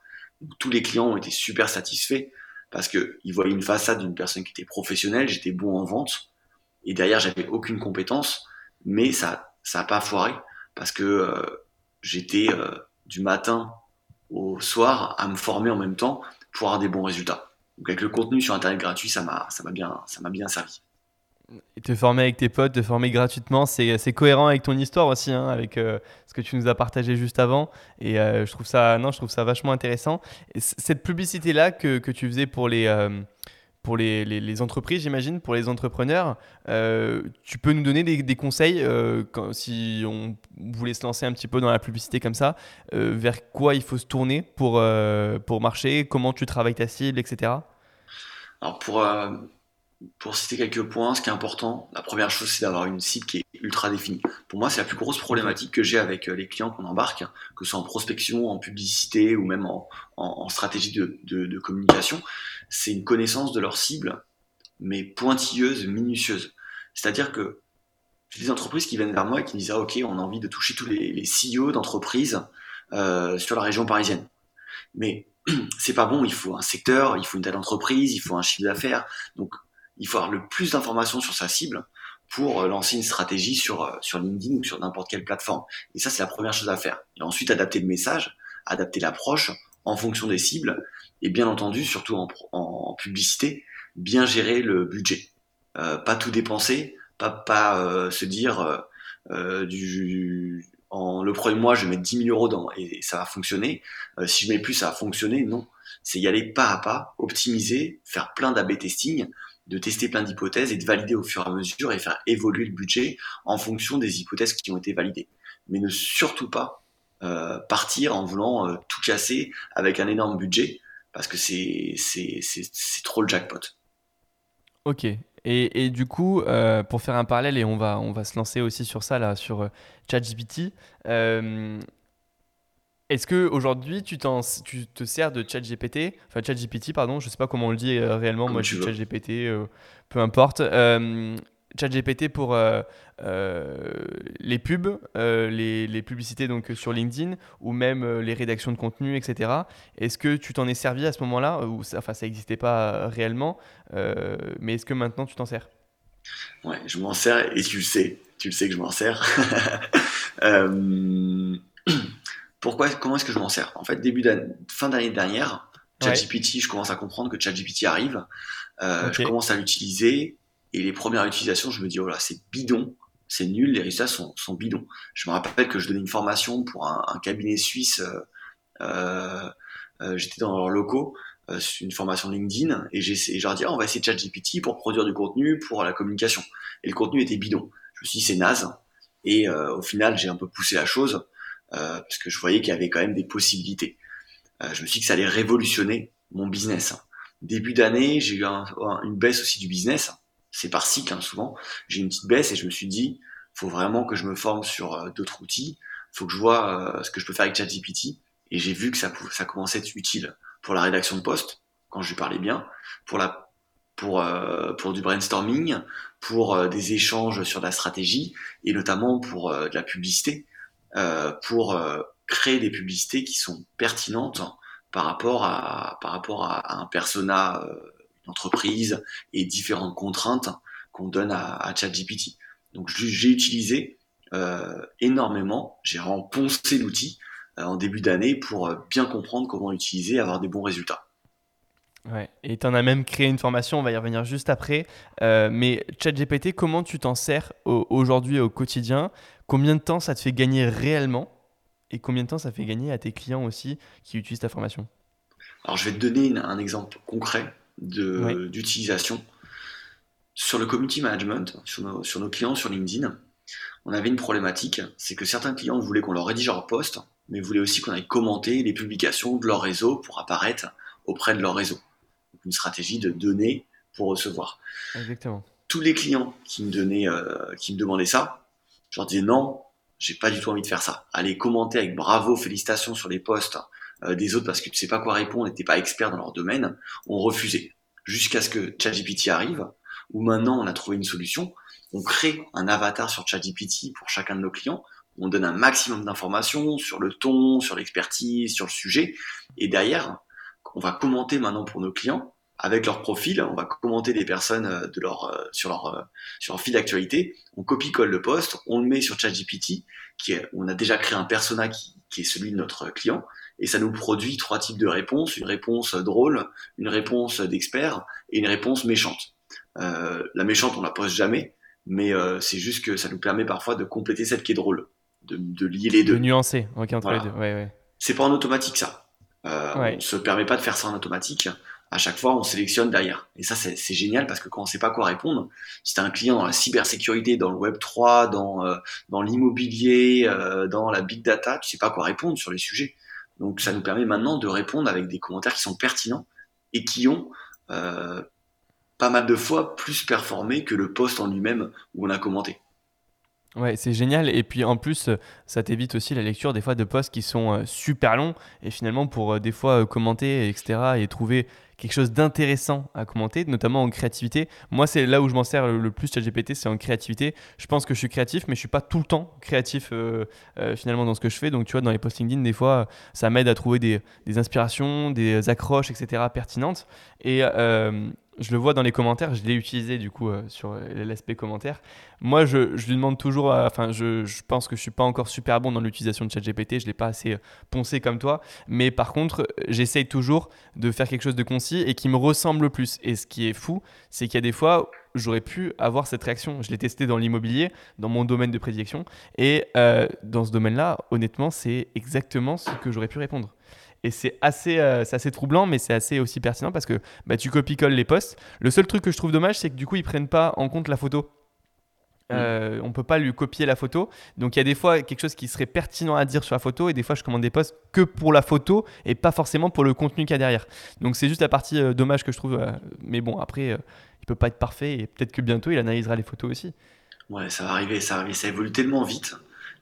tous les clients ont été super satisfaits parce qu'ils voyaient une façade d'une personne qui était professionnelle, j'étais bon en vente, et derrière, j'avais aucune compétence, mais ça ça a pas foiré parce que euh, j'étais euh, du matin au soir à me former en même temps pour avoir des bons résultats. Donc avec le contenu sur internet gratuit, ça m'a ça m'a bien ça m'a bien servi. Et te former avec tes potes, te former gratuitement, c'est cohérent avec ton histoire aussi, hein, avec euh, ce que tu nous as partagé juste avant. Et euh, je, trouve ça, non, je trouve ça vachement intéressant. cette publicité-là que, que, tu faisais pour les, euh, pour les, les, entreprises, j'imagine, pour les entrepreneurs, tu peux nous donner des, des conseils quand, si on voulait se lancer un petit peu dans la publicité comme ça, vers quoi il faut se tourner pour, pour marcher, comment tu travailles ta cible, etc. Alors pour pour citer quelques points, ce qui est important, la première chose, c'est d'avoir une cible qui est ultra définie. Pour moi, c'est la plus grosse problématique que j'ai avec euh, les clients qu'on embarque, que ce soit en prospection, en publicité ou même en, stratégie de, communication. C'est une connaissance de leur cible, mais pointilleuse, minutieuse. C'est-à-dire que j'ai des entreprises qui viennent vers moi et qui me disent ah, Ok, on a envie de toucher tous les, les CEO d'entreprises euh, sur la région parisienne. Mais c'est pas bon, il faut un secteur, il faut une telle entreprise, il faut un chiffre d'affaires. Donc, il faut avoir le plus d'informations sur sa cible pour euh, lancer une stratégie sur, euh, sur LinkedIn ou sur n'importe quelle plateforme. Et ça, c'est la première chose à faire. Et ensuite, adapter le message, adapter l'approche en fonction des cibles. Et bien entendu, surtout en, publicité, bien gérer le budget. Euh, pas tout dépenser, pas, pas se dire du, en le premier mois, je vais mettre 10 000 euros dans, et, ça va fonctionner. si je mets plus, ça va fonctionner. Non. C'est y aller pas à pas, optimiser, faire plein d'AB testing de tester plein d'hypothèses et de valider au fur et à mesure et faire évoluer le budget en fonction des hypothèses qui ont été validées. Mais ne surtout pas euh, partir en voulant euh, tout casser avec un énorme budget parce que c'est trop le jackpot. Ok. Et, et du coup, euh, pour faire un parallèle, et on va, on va se lancer aussi sur ça, là, sur ChatGPT, Est-ce que aujourd'hui tu, tu te sers de ChatGPT, enfin ChatGPT pardon, je sais pas comment on le dit euh, réellement, moi je dis ChatGPT, euh, peu importe. Euh, ChatGPT pour les pubs, les, les, publicités donc sur LinkedIn ou même les rédactions de contenu, etc. Est-ce que tu t'en es servi à ce moment-là ou ça, enfin ça n'existait pas réellement, mais est-ce que maintenant tu t'en sers? Ouais, je m'en sers et tu le sais, tu le sais que je m'en sers. Pourquoi, comment est-ce que je m'en sers? En fait, début fin d'année dernière, ChatGPT, je commence à comprendre que ChatGPT arrive. Euh, je commence à l'utiliser et les premières utilisations, je me dis oh là, c'est bidon, c'est nul, les résultats sont, sont, bidons. Je me rappelle que je donnais une formation pour un, cabinet suisse. Euh, euh, euh, j'étais dans leurs locaux, une formation LinkedIn, et, j'ai, je leur dis oh, on va essayer ChatGPT pour produire du contenu pour la communication. Et le contenu était bidon. Je me suis dit c'est naze. Et au final, j'ai un peu poussé la chose. Euh, parce que je voyais qu'il y avait quand même des possibilités. Euh, je me suis dit que ça allait révolutionner mon business. Début d'année, j'ai eu une baisse aussi du business. C'est par cycle, hein, souvent. J'ai une petite baisse et je me suis dit, faut vraiment que je me forme sur euh, d'autres outils. Faut que je vois ce que je peux faire avec ChatGPT. Et j'ai vu que ça, ça commençait à être utile pour la rédaction de poste, quand je lui parlais bien, pour la pour, pour du brainstorming, pour des échanges sur la stratégie et notamment pour de la publicité. Euh, pour euh, créer des publicités qui sont pertinentes par rapport à, par rapport à, un persona, euh, une entreprise et différentes contraintes qu'on donne à, à ChatGPT. Donc j'ai utilisé énormément, j'ai vraiment l'outil en début d'année pour bien comprendre comment l'utiliser et avoir des bons résultats. Ouais, et tu en as même créé une formation, on va y revenir juste après. Euh, mais ChatGPT, comment tu t'en sers aujourd'hui au quotidien? Combien de temps ça te fait gagner réellement? Et combien de temps ça fait gagner à tes clients aussi qui utilisent ta formation? Alors je vais te donner un exemple concret d'utilisation. Sur le community management, sur nos, sur nos clients sur LinkedIn, on avait une problématique, c'est que certains clients voulaient qu'on leur rédige leur post, mais voulaient aussi qu'on aille commenter les publications de leur réseau pour apparaître auprès de leur réseau une stratégie de donner pour recevoir. Exactement. Tous les clients qui me donnaient, euh, qui me demandaient ça, je leur disais non, j'ai pas du tout envie de faire ça. Allez commenter avec bravo, félicitations sur les posts euh, des autres parce que tu sais pas quoi répondre, n'étais pas expert dans leur domaine, on refusait. Jusqu'à ce que ChatGPT arrive, où maintenant on a trouvé une solution, on crée un avatar sur ChatGPT pour chacun de nos clients, on donne un maximum d'informations sur le ton, sur l'expertise, sur le sujet, et derrière, on va commenter maintenant pour nos clients avec leur profil, on va commenter des personnes euh, de leur, euh, sur, leur, euh, sur leur fil d'actualité, on copie-colle le poste, on le met sur ChatGPT, qui est, on a déjà créé un persona qui, qui, est celui de notre client, et ça nous produit trois types de réponses, une réponse drôle, une réponse d'expert et une réponse méchante. Euh, la méchante, on la pose jamais, mais euh, c'est juste que ça nous permet parfois de compléter celle qui est drôle, de, de lier les deux. De nuancer, ok, entre les deux, ouais, ouais. C'est pas en automatique ça. Euh, On ne se permet pas de faire ça en automatique. À chaque fois, on sélectionne derrière. Et ça, c'est génial parce que quand on ne sait pas quoi répondre, si tu as un client dans la cybersécurité, dans le Web 3, dans, euh, dans l'immobilier, euh, dans la big data, tu sais pas quoi répondre sur les sujets. Donc ça nous permet maintenant de répondre avec des commentaires qui sont pertinents et qui ont euh, pas mal de fois plus performé que le post en lui-même où on a commenté. Ouais, c'est génial. Et puis en plus, ça t'évite aussi la lecture des fois de posts qui sont euh, super longs. Et finalement, pour euh, des fois euh, commenter, etc., et trouver quelque chose d'intéressant à commenter, notamment en créativité. Moi, c'est là où je m'en sers le plus ChatGPT, c'est en créativité. Je pense que je suis créatif, mais je suis pas tout le temps créatif finalement dans ce que je fais. Donc, tu vois, dans les postings LinkedIn, des fois, ça m'aide à trouver des, inspirations, des accroches, etc., pertinentes. Et je le vois dans les commentaires, je l'ai utilisé du coup euh, sur euh, l'aspect commentaire. Moi, je, lui demande toujours, euh, enfin, je, pense que je suis pas encore super bon dans l'utilisation de ChatGPT, je l'ai pas assez poncé comme toi, mais par contre, j'essaye toujours de faire quelque chose de concis et qui me ressemble le plus. Et ce qui est fou, c'est qu'il y a des fois, j'aurais pu avoir cette réaction. Je l'ai testé dans l'immobilier, dans mon domaine de prédilection, et dans ce domaine-là, honnêtement, c'est exactement ce que j'aurais pu répondre. Et c'est assez, euh, assez troublant, mais c'est assez aussi pertinent parce que bah, tu copies-colles les posts. Le seul truc que je trouve dommage, c'est que du coup, ils prennent pas en compte la photo. On mm. Euh, on peut pas lui copier la photo. Donc il y a des fois quelque chose qui serait pertinent à dire sur la photo et des fois je commande des posts que pour la photo et pas forcément pour le contenu qu'il y a derrière. Donc c'est juste la partie euh, dommage que je trouve. Euh, mais bon, après, il peut pas être parfait et peut-être que bientôt il analysera les photos aussi. Ouais, ça va arriver, ça va arriver. Ça évolue tellement vite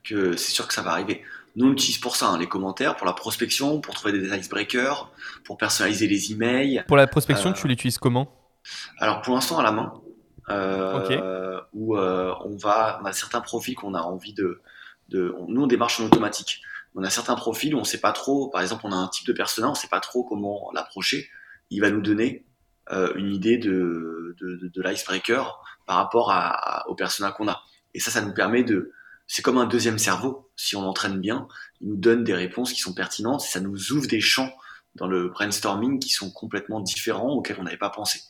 que c'est sûr que ça va arriver. Nous, on l'utilise pour ça, hein, les commentaires, pour la prospection, pour trouver des icebreakers, pour personnaliser les emails. Pour la prospection, tu l'utilises comment? Alors, pour l'instant, à la main. Euh, Où on va, on a certains profils qu'on a envie de, de. Nous, on démarche en automatique. On a certains profils où on sait pas trop. Par exemple, on a un type de persona, on sait pas trop comment l'approcher. Il va nous donner euh, une idée de, de, de, l'icebreaker par rapport à, au persona qu'on a. Et ça, ça nous permet de, c'est comme un deuxième cerveau. Si on l'entraîne bien, il nous donne des réponses qui sont pertinentes et ça nous ouvre des champs dans le brainstorming qui sont complètement différents auxquels on n'avait pas pensé.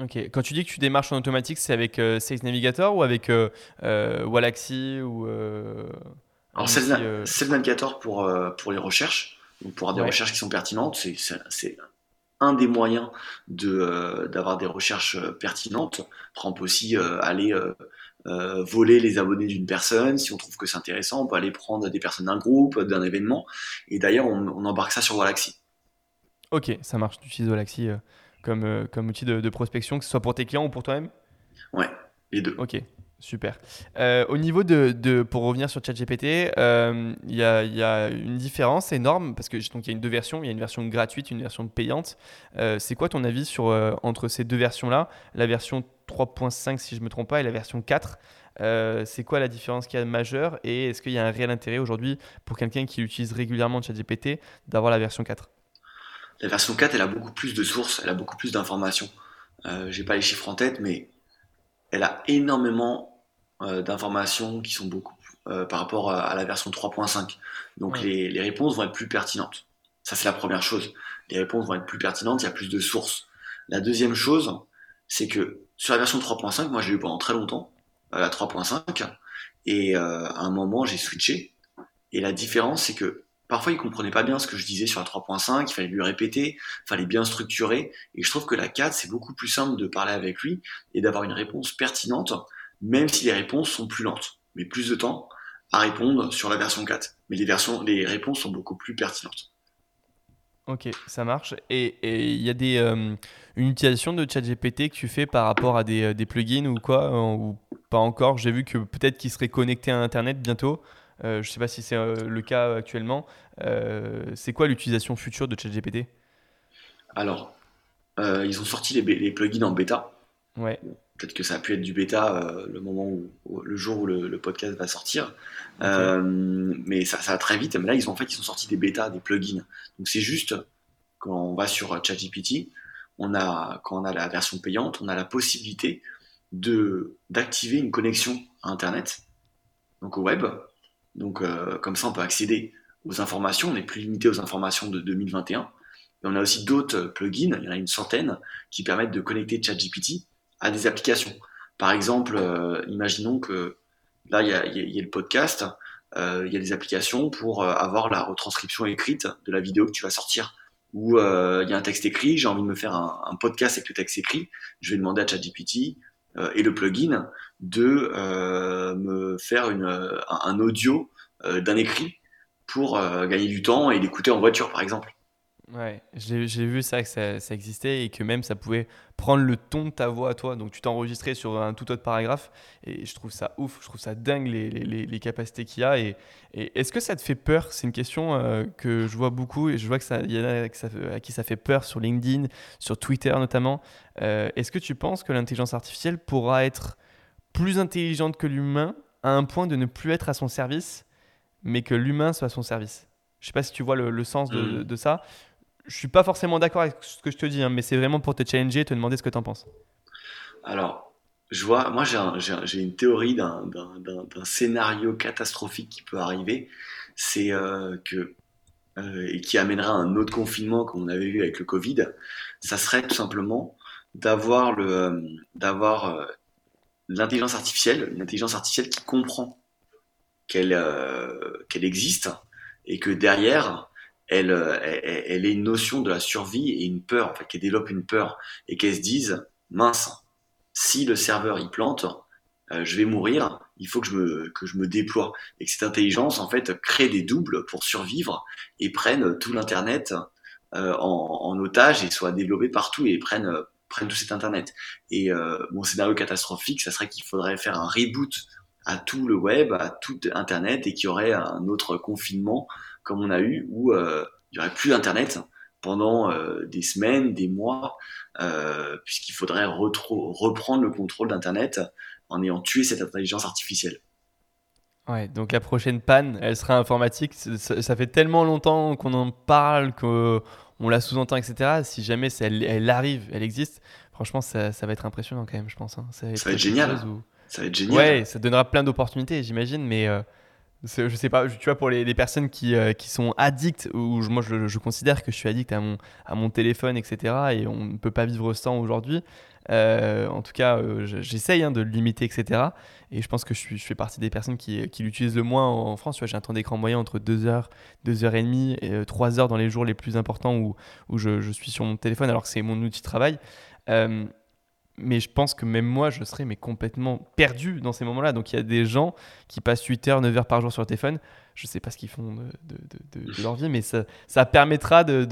Ok. Quand tu dis que tu démarches en automatique, c'est avec euh, Sales Navigator ou avec euh, euh Wallaxy ou Alors Sales, Navigator pour pour les recherches, ou pour avoir des recherches qui sont pertinentes, c'est un des moyens de d'avoir des recherches pertinentes. on peut aussi aller euh, voler les abonnés d'une personne. Si on trouve que c'est intéressant, on peut aller prendre des personnes d'un groupe, d'un événement. Et d'ailleurs, on, embarque ça sur Wallaxy. Ok, ça marche. Tu utilises Wallaxy euh, comme, euh, comme outil de, prospection, que ce soit pour tes clients ou pour toi-même? Ouais, les deux. Ok, super. au niveau de, pour revenir sur ChatGPT, il y, a, y, a, une différence énorme parce que donc il y a une deux versions, il y a une version gratuite, une version payante. c'est quoi ton avis sur entre ces deux versions-là? La version 3.5 si je me trompe pas et la version 4. Euh, c'est quoi la différence qu'il y a de majeure? Et est-ce qu'il y a un réel intérêt aujourd'hui pour quelqu'un qui utilise régulièrement ChatGPT d'avoir la version 4 La version 4, elle a beaucoup plus de sources, elle a beaucoup plus d'informations. Euh, J'ai pas les chiffres en tête, mais elle a énormément euh, d'informations qui sont beaucoup euh, par rapport à, la version 3.5. Donc les, les réponses vont être plus pertinentes. Ça, c'est la première chose. Les réponses vont être plus pertinentes, il y a plus de sources. La deuxième chose, c'est que sur la version 3.5, moi j'ai eu pendant très longtemps euh, la 3.5 et euh, à un moment j'ai switché et la différence c'est que parfois il comprenait pas bien ce que je disais sur la 3.5, il fallait lui répéter, il fallait bien structurer et je trouve que la 4 c'est beaucoup plus simple de parler avec lui et d'avoir une réponse pertinente même si les réponses sont plus lentes, mais plus de temps à répondre sur la version 4. Mais les réponses sont beaucoup plus pertinentes. Ok, ça marche. Et il y a des, euh, une utilisation de ChatGPT que tu fais par rapport à des, euh, des plugins ou quoi euh, Ou pas encore? J'ai vu que peut-être qu'il serait connecté à Internet bientôt. Je ne sais pas si c'est le cas actuellement. c'est quoi l'utilisation future de ChatGPT? Alors, ils ont sorti les, les, plugins en bêta. Ouais. Peut-être que ça a pu être du bêta le moment où, le jour où le, podcast va sortir. mais ça, ça, va très vite. Mais là, ils ont en fait, ils ont sorti des bêtas, des plugins. Donc c'est juste quand on va sur ChatGPT, on a quand on a la version payante, on a la possibilité de d'activer une connexion à Internet, donc au web. Donc euh, comme ça, on peut accéder aux informations. On n'est plus limité aux informations de 2021. Et on a aussi d'autres plugins, il y en a une centaine, qui permettent de connecter ChatGPT à des applications. Par exemple, euh, imaginons que là, il y a, le podcast, euh, il y a des applications pour euh, avoir la retranscription écrite de la vidéo que tu vas sortir. Ou euh, il y a un texte écrit, j'ai envie de me faire un, un, podcast avec le texte écrit, je vais demander à ChatGPT et le plugin de me faire une, un audio d'un écrit pour gagner du temps et l'écouter en voiture, par exemple. Ouais, j'ai vu ça que ça, ça, existait et que même ça pouvait prendre le ton de ta voix à toi. Donc tu t'enregistrais sur un tout autre paragraphe et je trouve ça ouf, je trouve ça dingue les, les, les capacités qu'il y a. Et, et est-ce que ça te fait peur? C'est une question euh, que je vois beaucoup et je vois qu'il y en a à qui ça fait peur sur LinkedIn, sur Twitter notamment. Euh, est-ce que tu penses que l'intelligence artificielle pourra être plus intelligente que l'humain à un point de ne plus être à son service, mais que l'humain soit à son service? Je sais pas si tu vois le, le sens de, mmh. de, ça je suis pas forcément d'accord avec ce que je te dis, hein, mais c'est vraiment pour te challenger et te demander ce que tu en penses. Alors, je vois, moi j'ai une théorie d'un scénario catastrophique qui peut arriver, c'est euh, que euh, et qui amènera un autre confinement comme on avait vu avec le Covid, ça serait tout simplement d'avoir euh, l'intelligence artificielle, une artificielle qui comprend qu'elle existe et que derrière elle, euh, elle, elle ait une notion de la survie et une peur, en fait, qu'elle développe une peur et qu'elle se dise, mince, si le serveur il plante, euh, je vais mourir, il faut que je me, que je me déploie. Et que cette intelligence, en fait, crée des doubles pour survivre et prenne tout l'Internet euh, en, en, otage et soit développé partout et prenne, prenne tout cet Internet. Et mon scénario catastrophique, ça serait qu'il faudrait faire un reboot à tout le web, à tout Internet, et qu'il y aurait un autre confinement comme on a eu, où il y aurait plus d'Internet pendant des semaines, des mois, puisqu'il faudrait reprendre le contrôle d'Internet en ayant tué cette intelligence artificielle. Ouais, donc la prochaine panne, elle sera informatique. Ça, fait tellement longtemps qu'on en parle, qu'on la sous-entend, etc. Si jamais elle, arrive, elle existe, franchement, ça, va être impressionnant quand même, je pense. Hein. Ça, va être, génial. Ça va être génial. Ouais, ça donnera plein d'opportunités, j'imagine, mais euh, je sais pas, tu vois, pour les, personnes qui, euh, qui, sont addictes, ou moi je, considère que je suis addict à mon, téléphone, etc. Et on ne peut pas vivre sans aujourd'hui. Euh, en tout cas, euh, j'essaye hein, de le limiter, etc. Et je pense que je, fais partie des personnes qui, qui l'utilisent le moins en, France. J'ai un temps d'écran moyen entre 2 heures, 2 heures et demie et 3 euh, heures dans les jours les plus importants où, où je suis sur mon téléphone alors que c'est mon outil de travail. Mais je pense que même moi, je serais mais complètement perdu dans ces moments-là. Donc il y a des gens qui passent 8 heures, 9 heures par jour sur le téléphone. Je ne sais pas ce qu'ils font de, leur vie, mais ça, ça permettra de,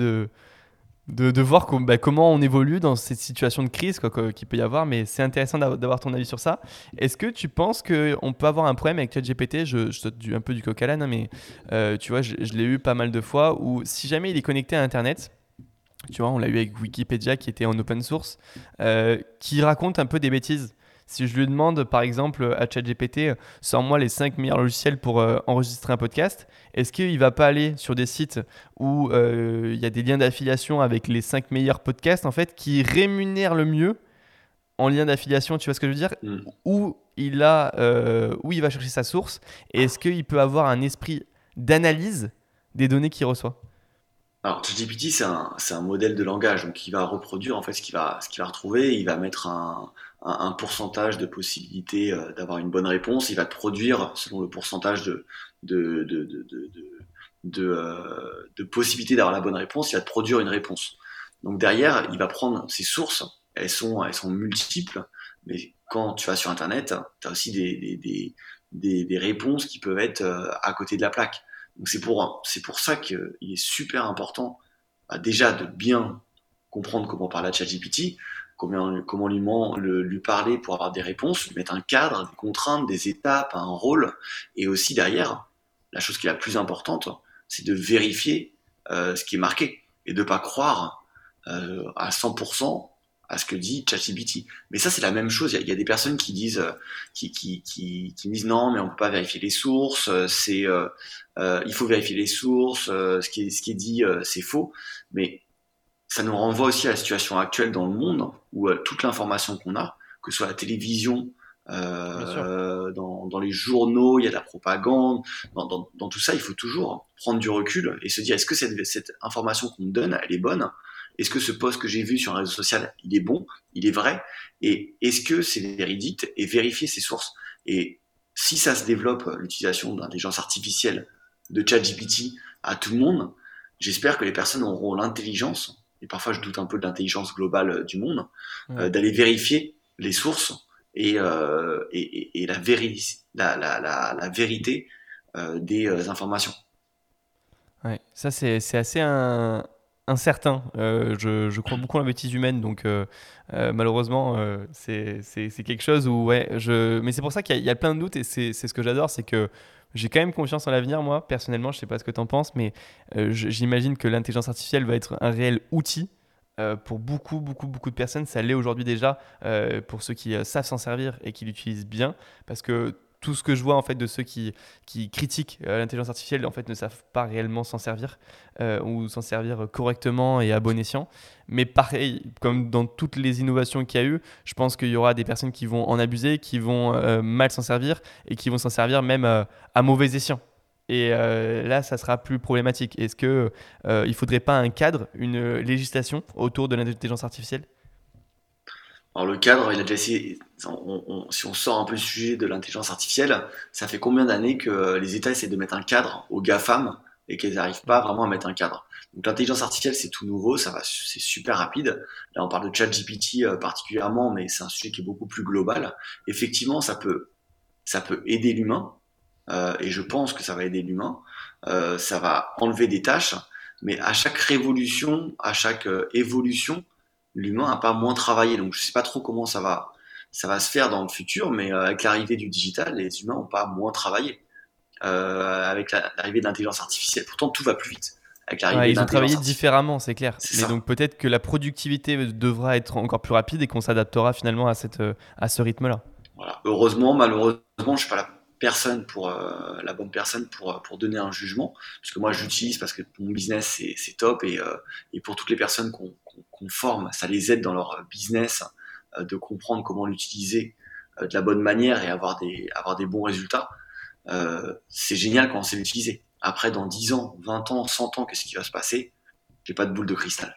de, voir bah, comment on évolue dans cette situation de crise qu'il peut y avoir. Mais c'est intéressant d'avoir ton avis sur ça. Est-ce que tu penses qu'on peut avoir un problème avec ChatGPT? Je, je saute un peu du coq à l'âne, hein, mais euh, tu vois, je, je l'ai eu pas mal de fois où si jamais il est connecté à Internet, tu vois, on l'a eu avec Wikipédia qui était en open source, euh, qui raconte un peu des bêtises. Si je lui demande, par exemple, à ChatGPT, sors-moi les 5 meilleurs logiciels pour euh, enregistrer un podcast, est-ce qu'il va pas aller sur des sites où euh, il y a des liens d'affiliation avec les 5 meilleurs podcasts, en fait, qui rémunèrent le mieux en lien d'affiliation, tu vois ce que je veux dire? Mm. Où il a, euh, où il va chercher sa source, et est-ce qu'il peut avoir un esprit d'analyse des données qu'il reçoit? Alors, ChatGPT, c'est un, modèle de langage, donc il va reproduire en fait ce qu'il va, retrouver, il va mettre un, pourcentage de possibilité euh, d'avoir une bonne réponse, il va produire selon le pourcentage de, de, euh, d'avoir la bonne réponse, il va produire une réponse. Donc derrière, il va prendre ses sources, elles sont, multiples, mais quand tu vas sur Internet, tu as aussi des, réponses qui peuvent être euh, à côté de la plaque. Donc c'est pour, ça qu'il est super important bah, déjà de bien comprendre comment parler à ChatGPT, comment, comment lui, le, lui parler pour avoir des réponses, lui mettre un cadre, des contraintes, des étapes, un rôle, et aussi derrière, la chose qui est la plus importante, c'est de vérifier euh, ce qui est marqué et de pas croire euh, à 100% à ce que dit ChatGPT. Mais ça, c'est la même chose. Il y, a des personnes qui disent, euh, qui, qui, qui, qui, disent non, mais on peut pas vérifier les sources. C'est, euh, il faut vérifier les sources. ce qui est, ce qui est dit, c'est faux. Mais ça nous renvoie aussi à la situation actuelle dans le monde où euh, toute l'information qu'on a, que ce soit la télévision, euh, dans, dans, les journaux, il y a de la propagande, dans, dans, dans, tout ça, il faut toujours prendre du recul et se dire est-ce que cette, cette information qu'on me donne, elle est bonne? Est-ce que ce post que j'ai vu sur un réseau social, il est bon, il est vrai? Et est-ce que c'est véridique Et vérifier ses sources? Et si ça se développe, l'utilisation d'intelligence artificielle, de ChatGPT à tout le monde, j'espère que les personnes auront l'intelligence et parfois je doute un peu de l'intelligence globale euh, du monde, euh, d'aller vérifier les sources et, euh, et, et la, la, la, la, vérité des informations. Ouais, ça c'est assez un, incertain. je, je, crois beaucoup en la bêtise humaine, donc malheureusement, c'est quelque chose où, ouais, je... mais c'est pour ça qu'il y, a plein de doutes et c'est ce que j'adore, c'est que j'ai quand même confiance en l'avenir, moi, personnellement. Je sais pas ce que tu en penses, mais euh, j'imagine que l'intelligence artificielle va être un réel outil euh, pour beaucoup, beaucoup, beaucoup de personnes. Ça l'est aujourd'hui déjà euh, pour ceux qui savent s'en servir et qui l'utilisent bien. Parce que tout ce que je vois en fait de ceux qui, qui critiquent euh, l'intelligence artificielle en fait ne savent pas réellement s'en servir euh, ou s'en servir correctement et à bon escient. Mais pareil, comme dans toutes les innovations qu'il y a eu, je pense qu'il y aura des personnes qui vont en abuser, qui vont euh, mal s'en servir et qui vont s'en servir même à mauvais escient. Et là, ça sera plus problématique. Est-ce qu'il ne faudrait pas un cadre, une législation autour de l'intelligence artificielle? Alors le cadre, il a déjà essayé, si on sort un peu du sujet de l'intelligence artificielle, ça fait combien d'années que les États essaient de mettre un cadre aux GAFAM et qu'ils n'arrivent pas vraiment à mettre un cadre? Donc l'intelligence artificielle, c'est tout nouveau, ça va, c'est super rapide. Là, on parle de ChatGPT euh, particulièrement, mais c'est un sujet qui est beaucoup plus global. Effectivement, ça peut, ça peut aider l'humain, euh, et je pense que ça va aider l'humain. Euh, ça va enlever des tâches, mais à chaque révolution, à chaque évolution, l'humain n'a pas moins travaillé. Donc je sais pas trop comment ça va, ça va se faire dans le futur, mais avec l'arrivée du digital, les humains n'ont pas moins travaillé. avec l'arrivée de l'intelligence artificielle, pourtant tout va plus vite. Avec ils ont travaillé différemment, c'est clair. Mais donc peut-être que la productivité devra être encore plus rapide et qu'on s'adaptera finalement à, cette, à ce rythme-là. Voilà. Heureusement, malheureusement, je ne suis pas la personne pour euh, la bonne personne pour, pour donner un jugement, parce que moi j'utilise parce que mon business c'est top et, euh, et, pour toutes les personnes qu'on forme, ça les aide dans leur business euh, de comprendre comment l'utiliser de la bonne manière et avoir des, avoir des bons résultats. c'est génial quand on sait l'utiliser. Après, dans 10 ans, 20 ans, 100 ans, qu'est-ce qui va se passer? J'ai pas de boule de cristal.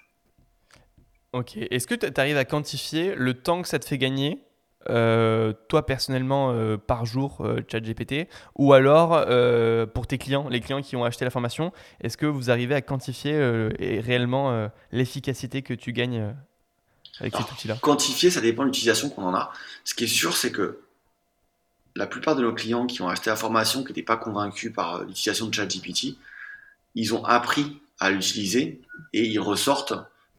Ok. Est-ce que tu arrives à quantifier le temps que ça te fait gagner? Euh, toi personnellement euh, par jour euh, ChatGPT ou alors pour tes clients, les clients qui ont acheté la formation, est-ce que vous arrivez à quantifier réellement l'efficacité que tu gagnes avec cet outil-là? Quantifier, ça dépend de l'utilisation qu'on en a. Ce qui est sûr, c'est que la plupart de nos clients qui ont acheté la formation, qui n'étaient pas convaincus par l'utilisation de ChatGPT, ils ont appris à l'utiliser et ils ressortent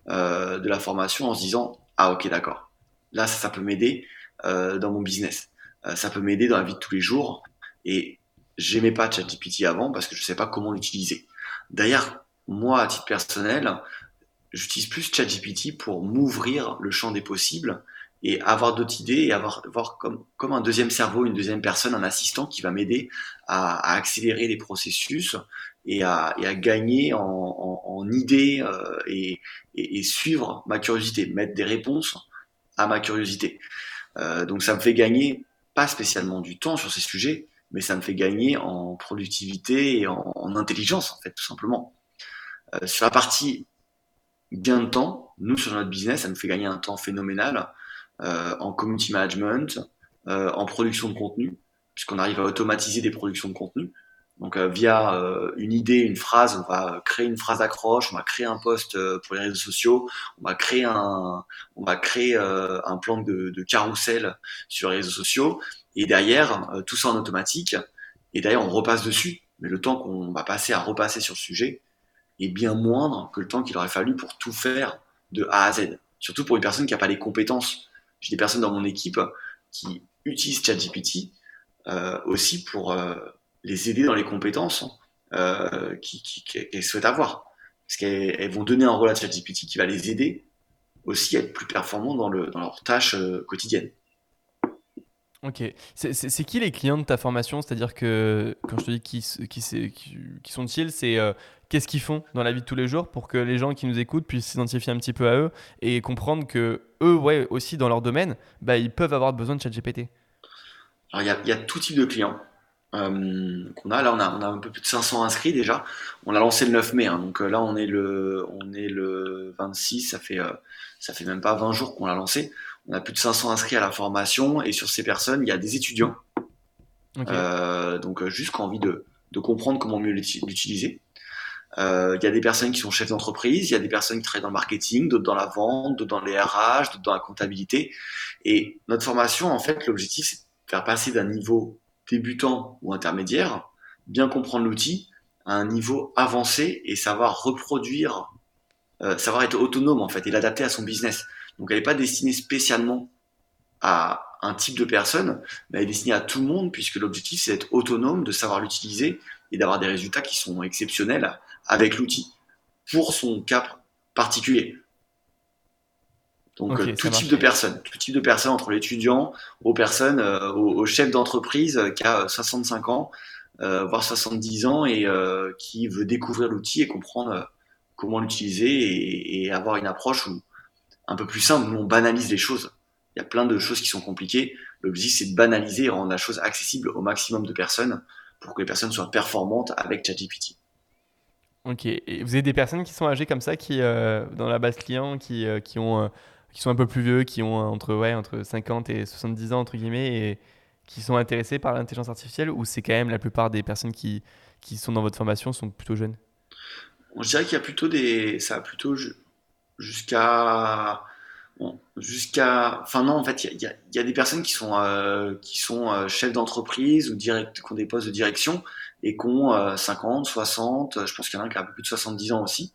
de la formation en se disant Ah ok d'accord, là ça peut m'aider dans mon business. Euh, ça peut m'aider dans la vie de tous les jours. Et j'aimais pas ChatGPT avant parce que je sais pas comment l'utiliser. D'ailleurs, moi, à titre personnel, j'utilise plus ChatGPT pour m'ouvrir le champ des possibles et avoir d'autres idées et avoir, avoir comme, comme un deuxième cerveau, une deuxième personne, un assistant qui va m'aider à, accélérer les processus et à, gagner en, idées euh, et, suivre ma curiosité, mettre des réponses à ma curiosité. Euh, donc ça me fait gagner pas spécialement du temps sur ces sujets, mais ça me fait gagner en productivité et en, intelligence, en fait, tout simplement. Euh, sur la partie gain de temps, nous, sur notre business, ça nous fait gagner un temps phénoménal euh, en community management, en production de contenu, puisqu'on arrive à automatiser des productions de contenu. Donc euh, via euh, une idée, une phrase, on va créer une phrase d'accroche, on va créer un post euh, pour les réseaux sociaux, on va créer un, on va créer un plan de, de carrousel sur les réseaux sociaux, et derrière tout ça en automatique, et derrière on repasse dessus. Mais le temps qu'on va passer à repasser sur le sujet est bien moindre que le temps qu'il aurait fallu pour tout faire de A à Z. Surtout pour une personne qui n'a pas les compétences. J'ai des personnes dans mon équipe qui utilisent ChatGPT euh, aussi pour les aider dans les compétences euh, qu'elles souhaitent avoir. Parce qu'elles vont donner un rôle à ChatGPT qui va les aider aussi à être plus performants dans, le, dans leurs tâches euh, quotidiennes. Ok. C'est qui les clients de ta formation? C'est-à-dire que quand je te dis qui, qui, qui sont-ils, c'est euh, qu'est-ce qu'ils font dans la vie de tous les jours pour que les gens qui nous écoutent puissent s'identifier un petit peu à eux et comprendre que eux, ouais, aussi dans leur domaine, bah, ils peuvent avoir besoin de ChatGPT? Alors il y, y, a tout type de clients. Euh, qu'on a. Là, on a, on a un peu plus de 500 inscrits déjà. On a lancé le 9 mai, hein. donc euh, là, on est le, on est le 26. Ça fait, euh, ça fait même pas 20 jours qu'on l'a lancé. On a plus de 500 inscrits à la formation et sur ces personnes, il y a des étudiants. donc juste qui ont envie de, de comprendre comment mieux l'utiliser. Il y a des personnes qui sont chefs d'entreprise, il y a des personnes qui travaillent dans le marketing, d'autres dans la vente, d'autres dans les RH, d'autres dans la comptabilité. Et notre formation, en fait, l'objectif, c'est de faire passer d'un niveau débutant ou intermédiaire, bien comprendre l'outil à un niveau avancé et savoir reproduire, euh, savoir être autonome en fait et l'adapter à son business. Donc elle n'est pas destinée spécialement à un type de personne, mais elle est destinée à tout le monde puisque l'objectif c'est d'être autonome, de savoir l'utiliser et d'avoir des résultats qui sont exceptionnels avec l'outil pour son cas particulier. Donc euh, tout type de personnes, tout type de personnes entre l'étudiant aux personnes, euh, aux, chefs d'entreprise euh, qui a 65 ans, voire 70 ans et qui veut découvrir l'outil et comprendre comment l'utiliser et, avoir une approche un peu plus simple. Nous on banalise les choses. Il y a plein de choses qui sont compliquées. L'objectif c'est de banaliser et rendre la chose accessible au maximum de personnes pour que les personnes soient performantes avec ChatGPT. Ok. Et vous avez des personnes qui sont âgées comme ça, qui dans la base client, qui, qui ont qui sont un peu plus vieux, qui ont entre, ouais, entre 50 et 70 ans, entre guillemets, et qui sont intéressés par l'intelligence artificielle, ou c'est quand même la plupart des personnes qui, qui sont dans votre formation sont plutôt jeunes? Je dirais qu'il y a plutôt des. Ça a plutôt jusqu'à. jusqu'à. Enfin, non, en fait, il y a, y a, des personnes qui sont, euh, qui sont euh, chefs d'entreprise ou direct, qui ont des postes de direction et qui ont 50, euh, 60. Je pense qu'il y en a un qui a un peu plus de 70 ans aussi.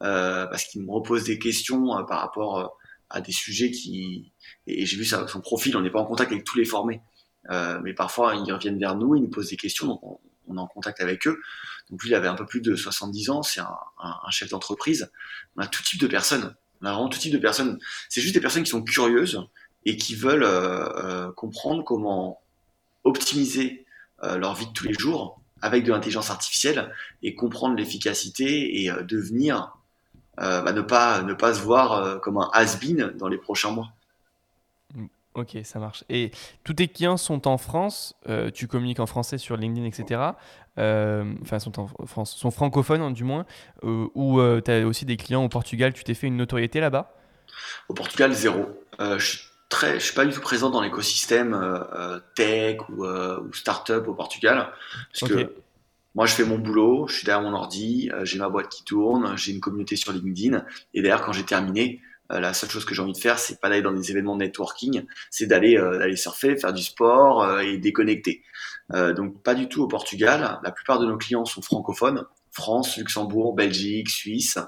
parce qu'ils me reposent des questions par rapport à des sujets qui et j'ai vu ça, son profil, on n'est pas en contact avec tous les formés, euh, mais parfois ils reviennent vers nous, ils nous posent des questions, donc on, est en contact avec eux. Donc lui, il avait un peu plus de 70 ans, c'est un, un, un, chef d'entreprise. On a tout type de personnes, on a vraiment tout type de personnes. C'est juste des personnes qui sont curieuses et qui veulent euh, euh, comprendre comment optimiser euh, leur vie de tous les jours avec de l'intelligence artificielle et comprendre l'efficacité et devenir euh, bah, ne pas ne pas se voir euh, comme un has-been dans les prochains mois. Mm, ok, ça marche. Et tous tes clients sont en France, euh, tu communiques en français sur LinkedIn, etc. Enfin, sont en France, sont francophones hein, du moins, ou tu as aussi des clients au Portugal, tu t'es fait une notoriété là-bas? Au Portugal, zéro. je suis très, je suis pas du tout présent dans l'écosystème tech ou, ou startup au Portugal, parce que moi, je fais mon boulot, je suis derrière mon ordi, euh, j'ai ma boîte qui tourne, j'ai une communauté sur LinkedIn. Et d'ailleurs, quand j'ai terminé, euh, la seule chose que j'ai envie de faire, c'est pas d'aller dans des événements de networking, c'est d'aller euh, surfer, faire du sport et déconnecter. donc pas du tout au Portugal. La plupart de nos clients sont francophones, France, Luxembourg, Belgique, Suisse.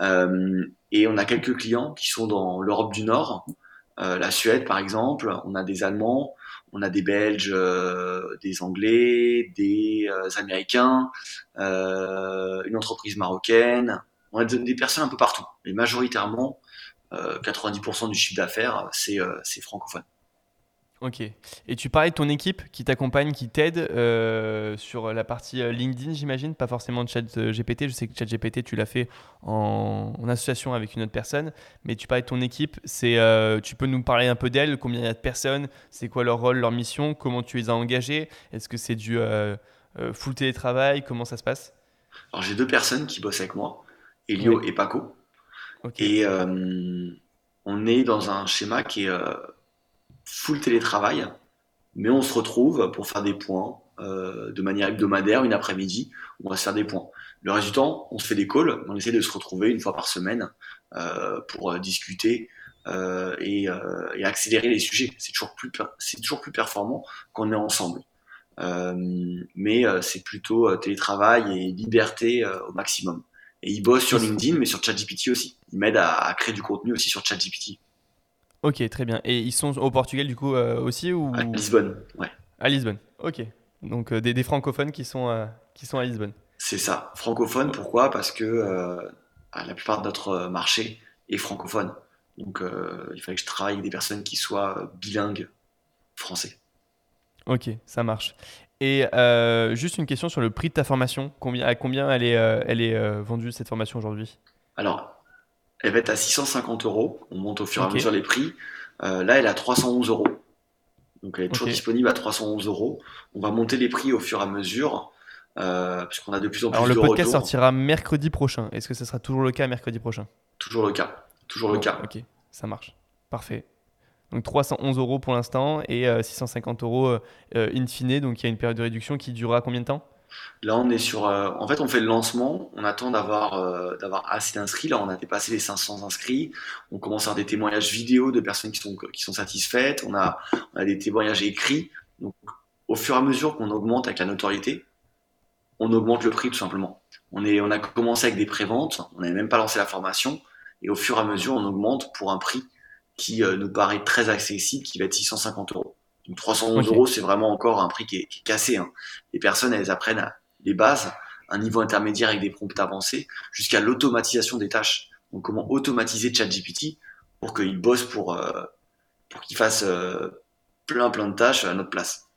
et on a quelques clients qui sont dans l'Europe du Nord, la Suède par exemple. On a des Allemands, on a des Belges, euh, des Anglais, des euh, Américains, euh, une entreprise marocaine. On a des personnes un peu partout. Mais majoritairement, 90% du chiffre d'affaires, c'est francophone. Ok. Et tu parlais de ton équipe qui t'accompagne, qui t'aide euh, sur la partie euh, LinkedIn, j'imagine, pas forcément de ChatGPT. Je sais que ChatGPT, tu l'as fait en, association avec une autre personne, mais tu parlais de ton équipe. C'est, euh, tu peux nous parler un peu d'elle, combien il y a de personnes, c'est quoi leur rôle, leur mission, comment tu les as engagés Est-ce que c'est du full télétravail? Comment ça se passe? Alors j'ai deux personnes qui bossent avec moi, Elio et Paco. Et on est dans un schéma qui est full télétravail, mais on se retrouve pour faire des points euh, de manière hebdomadaire, une après-midi, on va se faire des points. Le reste du temps, on se fait des calls, on essaie de se retrouver une fois par semaine euh, pour euh, discuter euh, et, et, accélérer les sujets. C'est toujours plus, c'est toujours plus performant quand on est ensemble. Mais c'est plutôt télétravail et liberté au maximum. Et ils bossent sur LinkedIn, mais sur ChatGPT aussi. Ils m'aident à, à créer du contenu aussi sur ChatGPT. Ok, très bien. Et ils sont au Portugal du coup euh, aussi ou À Lisbonne, ouais. À Lisbonne, ok. Donc euh, des, francophones qui sont, euh, qui sont à Lisbonne. C'est ça. Francophone, pourquoi? Parce que la plupart de notre marché est francophone. Donc il fallait que je travaille avec des personnes qui soient bilingues français. Ok, ça marche. Et juste une question sur le prix de ta formation. Combien, à combien elle est, elle est vendue cette formation aujourd'hui? Alors, elle va être à 650 euros. On monte au fur et à mesure les prix. Euh, là, elle est à 311 euros. Donc, elle est toujours disponible à 311 euros. On va monter les prix au fur et à mesure. Euh, puisqu'on a de plus en plus Alors, le podcast sortira mercredi prochain. Est-ce que ce sera toujours le cas mercredi prochain? Toujours le cas. Toujours le cas. Ok, ça marche. Parfait. Donc 311 euros pour l'instant et 650 euh, euros in fine. Donc il y a une période de réduction qui durera combien de temps? Là, on est sur. Euh, en fait, on fait le lancement. On attend d'avoir euh, assez d'inscrits. Là, on a dépassé les 500 inscrits. On commence à avoir des témoignages vidéo de personnes qui sont satisfaites. On a des témoignages écrits. Donc, au fur et à mesure qu'on augmente avec la notoriété, on augmente le prix tout simplement. On a commencé avec des préventes. On n'avait même pas lancé la formation. Et au fur et à mesure, on augmente pour un prix qui euh, nous paraît très accessible, qui va être 650 euros. Donc 311 euros, c'est vraiment encore un prix qui est, cassé. Hein. Les personnes, elles apprennent les bases, un niveau intermédiaire avec des prompts avancés, jusqu'à l'automatisation des tâches. Donc comment automatiser ChatGPT pour qu'il bosse pour, euh, pour qu'il fasse euh, plein plein de tâches à notre place.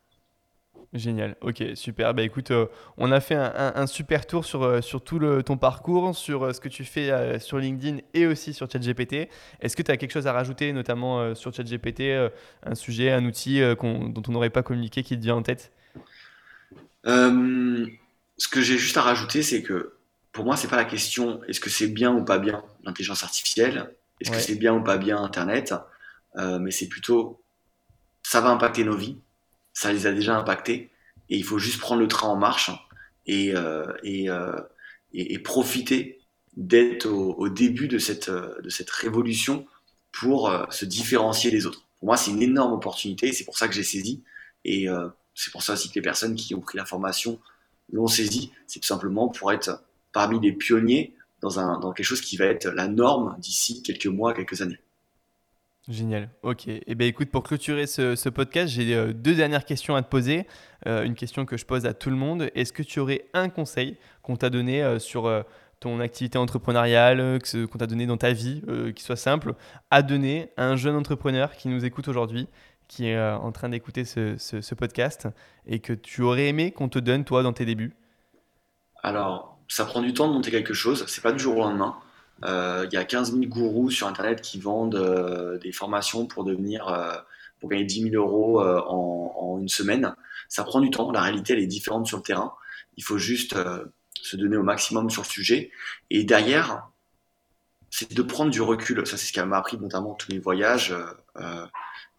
Génial, ok, super. Bah écoute, euh, on a fait un, super tour sur, euh, sur tout le, ton parcours, sur euh, ce que tu fais sur LinkedIn et aussi sur ChatGPT. Est-ce que tu as quelque chose à rajouter, notamment sur ChatGPT, un sujet, un outil dont on n'aurait pas communiqué qui te vient en tête? Ce que j'ai juste à rajouter, c'est que pour moi, c'est pas la question est-ce que c'est bien ou pas bien l'intelligence artificielle, est-ce que c'est bien ou pas bien Internet, mais c'est plutôt ça va impacter nos vies ça les a déjà impactés et il faut juste prendre le train en marche et, euh, et, euh, et, profiter d'être au, au, début de cette, de cette révolution pour euh, se différencier des autres. Pour moi, c'est une énorme opportunité c'est pour ça que j'ai saisi et euh, c'est pour ça aussi que les personnes qui ont pris la formation l'ont saisi. C'est tout simplement pour être parmi les pionniers dans, un, dans quelque chose qui va être la norme d'ici quelques mois, quelques années. Génial. Ok. Et eh bien, écoute, pour clôturer ce, podcast, j'ai euh, deux dernières questions à te poser. Euh, une question que je pose à tout le monde. Est-ce que tu aurais un conseil qu'on t'a donné euh, sur ton activité entrepreneuriale, qu'on t'a donné dans ta vie, qui soit simple, à donner à un jeune entrepreneur qui nous écoute aujourd'hui, qui est en train d'écouter ce, ce, podcast, et que tu aurais aimé qu'on te donne, toi, dans tes débuts? Alors, ça prend du temps de monter quelque chose. C'est pas du jour au lendemain. Euh, il y a 15 000 gourous sur Internet qui vendent euh, des formations pour devenir, euh, pour gagner 10 000 euros en, une semaine. Ça prend du temps. La réalité, elle est différente sur le terrain. Il faut juste se donner au maximum sur le sujet. Et derrière, c'est de prendre du recul. Ça, c'est ce qui m'a appris notamment tous mes voyages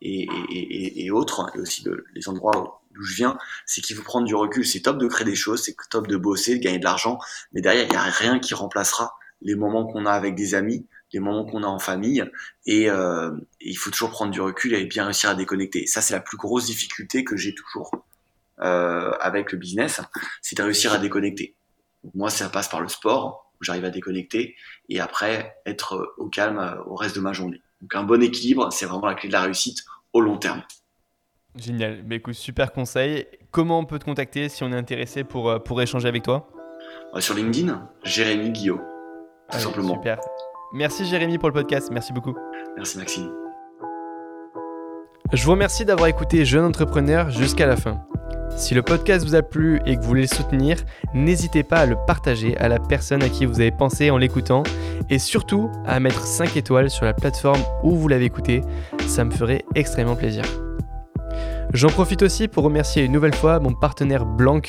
et, autres, et aussi les endroits d'où je viens, c'est qu'il faut prendre du recul. C'est top de créer des choses, c'est top de bosser, de gagner de l'argent, mais derrière, il n'y a rien qui remplacera les moments qu'on a avec des amis, les moments qu'on a en famille, et, euh, il faut toujours prendre du recul et bien réussir à déconnecter. Ça, c'est la plus grosse difficulté que j'ai toujours euh, avec le business, c'est de réussir à déconnecter. moi, ça passe par le sport, où j'arrive à déconnecter, et après être au calme euh, au reste de ma journée. Donc un bon équilibre, c'est vraiment la clé de la réussite au long terme. Génial. Mais écoute, super conseil. Comment on peut te contacter si on est intéressé pour, pour échanger avec toi? Sur LinkedIn, Jérémy Guillot tout simplement. Super. Merci Jérémy pour le podcast, merci beaucoup. Merci Maxime. Je vous remercie d'avoir écouté Jeune Entrepreneur jusqu'à la fin. Si le podcast vous a plu et que vous voulez le soutenir, n'hésitez pas à le partager à la personne à qui vous avez pensé en l'écoutant et surtout à mettre 5 étoiles sur la plateforme où vous l'avez écouté, ça me ferait extrêmement plaisir. J'en profite aussi pour remercier une nouvelle fois mon partenaire Blanc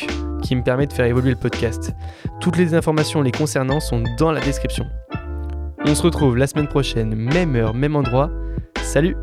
qui me permet de faire évoluer le podcast. Toutes les informations les concernant sont dans la description. On se retrouve la semaine prochaine, même heure, même endroit. Salut